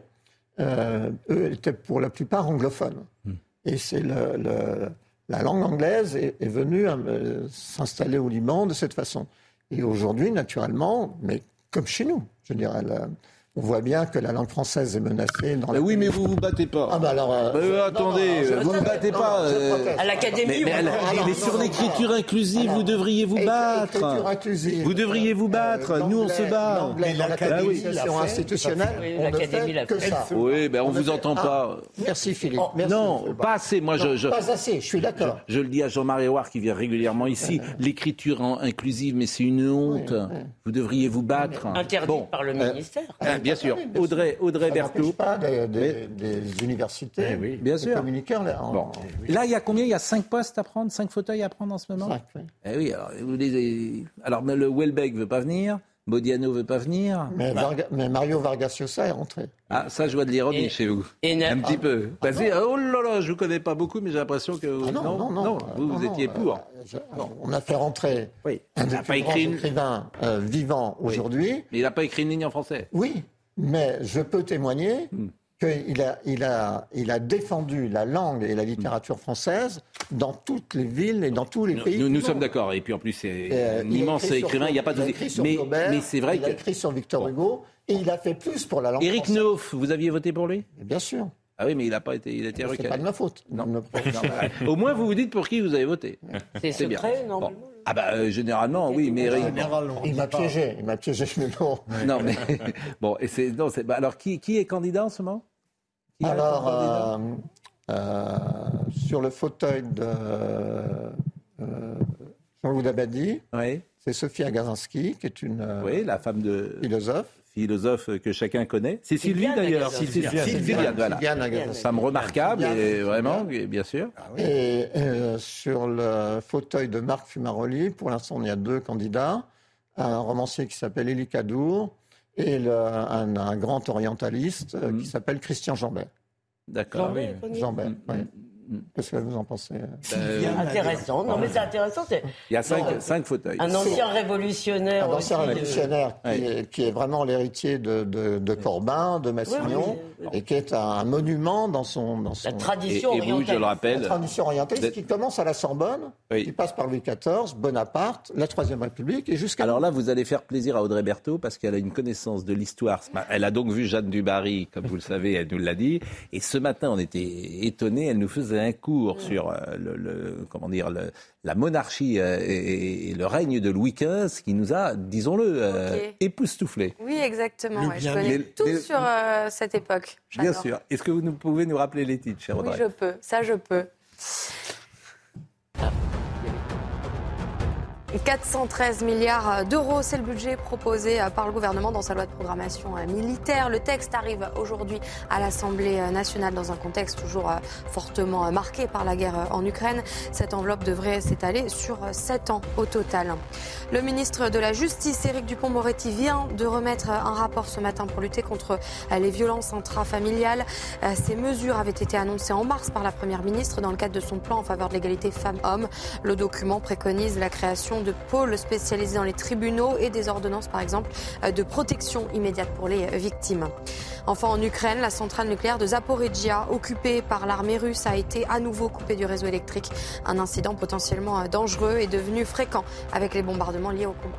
euh, eux étaient pour la plupart anglophones. Hmm. Et c'est le la langue anglaise est, venue euh, s'installer au Liban de cette façon. Et aujourd'hui, naturellement, mais comme chez nous, je dirais, on voit bien que la langue française est menacée. Dans mais oui, mais vous vous battez pas. Ah bah alors. Euh, euh, attendez, vous ne battez pas. à l'académie. Mais, mais, sur l'écriture inclusive, vous devriez vous battre. Inclusive. Vous devriez vous battre. Nous, on se bat. L'académie institutionnelle, on ne fait que ça. Oui, ben on vous entend pas. Merci Philippe. Non, pas assez. Moi, je. Pas assez. Je suis d'accord. Je le dis à Jean-Marie Ouar qui vient régulièrement ici. L'écriture inclusive, mais c'est une honte. Vous devriez vous battre. Interdit par le ministère bien sûr. Audrey, Audrey Berthaud. pas des, des, universités, eh oui, bien sûr. communicants. Là, bon. là, il y a combien? Il y a cinq postes à prendre, cinq fauteuils à prendre en ce moment? Cinq, oui. Eh oui, alors, vous les... alors le Welbeck ne veut pas venir. Modiano veut pas venir. Mais, Mario Vargas Llosa est rentré. Ah, ça, je vois de l'ironie chez vous. un petit peu. Ah, oh là là, je vous connais pas beaucoup, mais j'ai l'impression que ah non, non, non, vous, vous étiez pour. Euh, on a fait rentrer oui. un des pas écrit une... Euh, vivant aujourd'hui. Mais il n'a pas écrit une ligne en français. Oui, mais je peux témoigner hmm. qu'il a, il a, il a défendu la langue et la littérature française dans toutes les villes et dans tous les pays. Nous, nous sommes d'accord. Et puis en plus, c'est euh, un immense écrivain. Il n'y a pas de. Mais, mais c'est vrai il a écrit sur Victor Hugo et il a fait plus pour la langue Éric Neuf, vous aviez voté pour lui? Bien sûr. Ah oui, mais il n'a pas été, il a été C'est pas de ma faute. Non. Au moins, vous vous dites pour qui vous avez voté. C'est secret, non Ah bah euh, généralement, oui, mais il m'a piégé, il m'a piégé, mais bon. Non, mais bon, et c'est non, c'est bah, alors qui, qui est candidat en ce moment? Alors euh, euh, sur le fauteuil de euh, Jean-Louis Dabadi, oui. c'est Sophie Agazinski, qui est une oui, la femme de philosophe philosophe que chacun connaît. C'est Sylvie d'ailleurs. Sylvie voilà. Femme remarquable et vraiment, bien sûr. Ah et euh, sur le fauteuil de Marc Fumaroli, pour l'instant, il y a deux candidats. Un romancier qui s'appelle Élie Cadour et un, grand orientaliste euh, qui mm. s'appelle Christian Jambet. D'accord. Jambet, oui. Qu'est-ce que vous en pensez ben, Intéressant. Non, mais c'est intéressant. Il y a cinq, fauteuils. Un ancien révolutionnaire. Un ancien révolutionnaire qui, est, vraiment l'héritier de, Corbin, de Massignon, et qui est un monument dans son. Dans son... La tradition et, et vous, je le rappelle. La tradition orientaliste qui commence à la Sorbonne, qui passe par Louis XIV, Bonaparte, la Troisième République, et jusqu'à. Alors là, vous allez faire plaisir à Audrey Berthaud parce qu'elle a une connaissance de l'histoire. Elle a donc vu Jeanne Dubarry, comme vous le savez, elle nous l'a dit. Et ce matin, on était étonnés. Elle nous faisait un cours sur euh, le, comment dire, la monarchie euh, et, le règne de Louis XV qui nous a, disons-le, euh, époustouflés. Oui, exactement. je connais tout sur cette époque. Bien sûr. Est-ce que vous pouvez nous rappeler les titres, cher Oui, je peux. Ça, je peux. 413 milliards d'euros, c'est le budget proposé par le gouvernement dans sa loi de programmation militaire. Le texte arrive aujourd'hui à l'Assemblée nationale dans un contexte toujours fortement marqué par la guerre en Ukraine. Cette enveloppe devrait s'étaler sur 7 ans au total. Le ministre de la Justice, Éric Dupont-Moretti, vient de remettre un rapport ce matin pour lutter contre les violences intrafamiliales. Ces mesures avaient été annoncées en mars par la Première ministre dans le cadre de son plan en faveur de l'égalité femmes-hommes. Le document préconise la création de pôles spécialisés dans les tribunaux et des ordonnances, par exemple, euh, de protection immédiate pour les euh, victimes. Enfin, en Ukraine, la centrale nucléaire de Zaporizhia, occupée par l'armée russe, a été à nouveau coupée du réseau électrique. Un incident potentiellement euh, dangereux est devenu fréquent avec les bombardements liés au combat.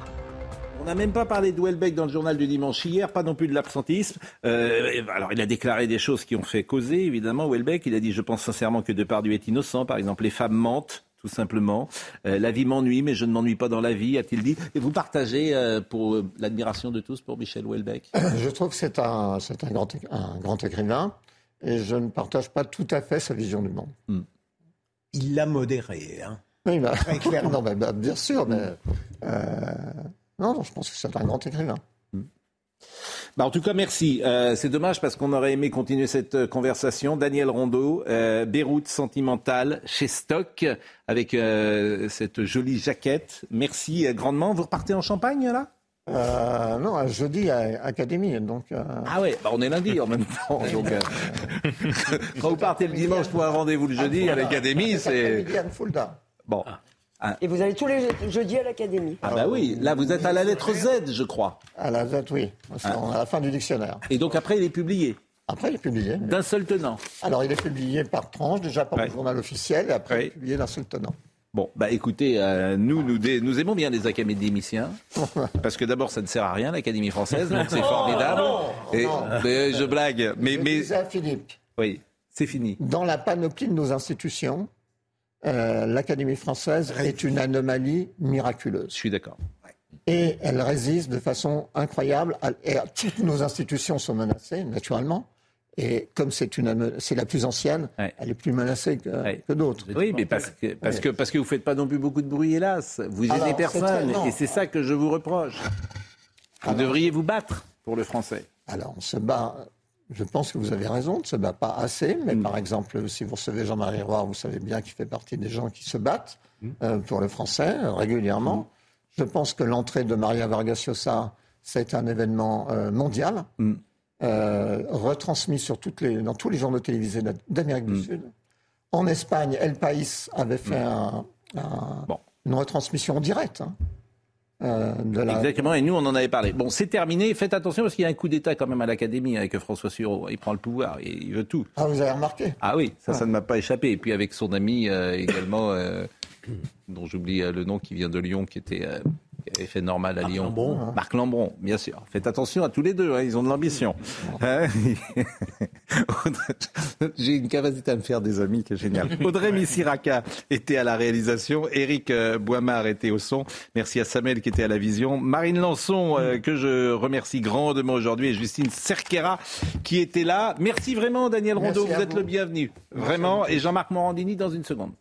On n'a même pas parlé de Welbeck dans le journal du dimanche hier, pas non plus de l'absentisme. alors il a déclaré des choses qui ont fait causer, évidemment, Welbeck. Il a dit, je pense sincèrement que Depardieu est innocent. Par exemple, les femmes mentent tout simplement. Euh, la vie m'ennuie, mais je ne m'ennuie pas dans la vie, a-t-il dit. Et vous partagez euh, pour euh, l'admiration de tous pour Michel Houellebecq? Je trouve que c'est un, c'est un, grand, un grand écrivain, et je ne partage pas tout à fait sa vision du monde. Hmm. Il l'a modéré, hein Oui, bah, non, bah, bien sûr, mais non, je pense que c'est un grand écrivain. Bah en tout cas, merci. Euh, c'est dommage parce qu'on aurait aimé continuer cette euh, conversation. Daniel Rondeau, euh, Beyrouth sentimentale chez Stock, avec cette jolie jaquette. Merci grandement. Vous repartez en Champagne, là? Non, jeudi à Académie. Donc, Ah ouais, bah on est lundi en même temps. donc, quand vous partez le dimanche pour un rendez-vous le jeudi à l'Académie, c'est. Bon. Ah. Et vous allez tous les jeudis à l'académie. Ah bah oui, là vous êtes à la lettre Z, je crois. À la Z, oui. Ah. À la fin du dictionnaire. Et donc après, il est publié Après, il est publié. D'un seul tenant Alors, il est publié par tranche, déjà par le journal officiel, et après, il est publié d'un seul tenant. Bon, bah écoutez, euh, nous, nous, nous, aimons bien les académiciens, parce que d'abord, ça ne sert à rien, l'Académie française, donc c'est formidable. et, mais je blague. Mais, mais... Philippe. Oui, c'est fini. Dans la panoplie de nos institutions, euh, l'Académie française est une anomalie miraculeuse. Je suis d'accord. Et elle résiste de façon incroyable. Et toutes nos institutions sont menacées, naturellement. Et comme c'est la plus ancienne, elle est plus menacée que, d'autres. Oui, mais parce que, parce, que, parce que vous ne faites pas non plus beaucoup de bruit, hélas. Vous aidez personne. Et c'est ça que je vous reproche. Vous devriez vous battre pour le français. Alors, on se bat je pense que vous avez raison, on ne se bat pas assez, mais mm. par exemple, si vous recevez Jean-Marie Roy, vous savez bien qu'il fait partie des gens qui se battent mm. euh, pour le français euh, régulièrement. Mm. Je pense que l'entrée de Maria Vargas Llosa, c'est un événement euh, mondial, retransmis sur toutes les, dans tous les journaux télévisés d'Amérique du Sud. En Espagne, El País avait fait une retransmission en direct. Hein. Euh, Exactement, et nous on en avait parlé. Bon, c'est terminé, faites attention parce qu'il y a un coup d'État quand même à l'Académie avec François Sureau. Il prend le pouvoir, et il veut tout. Ah, vous avez remarqué? Ah oui, ça, ça ne m'a pas échappé. Et puis avec son ami euh, également, euh, dont j'oublie le nom, qui vient de Lyon, qui était qui avait fait normal à Marc Lyon. Lambron, hein. Marc Lambron, bien sûr. Faites attention à tous les deux, hein, ils ont de l'ambition. Hein J'ai une capacité à me faire des amis qui est géniale. Audrey Missiraka était à la réalisation, Eric euh, Boimard était au son. Merci à Samuel qui était à la vision, Marine Lançon euh, que je remercie grandement aujourd'hui et Justine Cerquera qui était là. Merci vraiment Daniel Rondeau, vous êtes le bienvenu. Vraiment et Jean-Marc Morandini dans une seconde.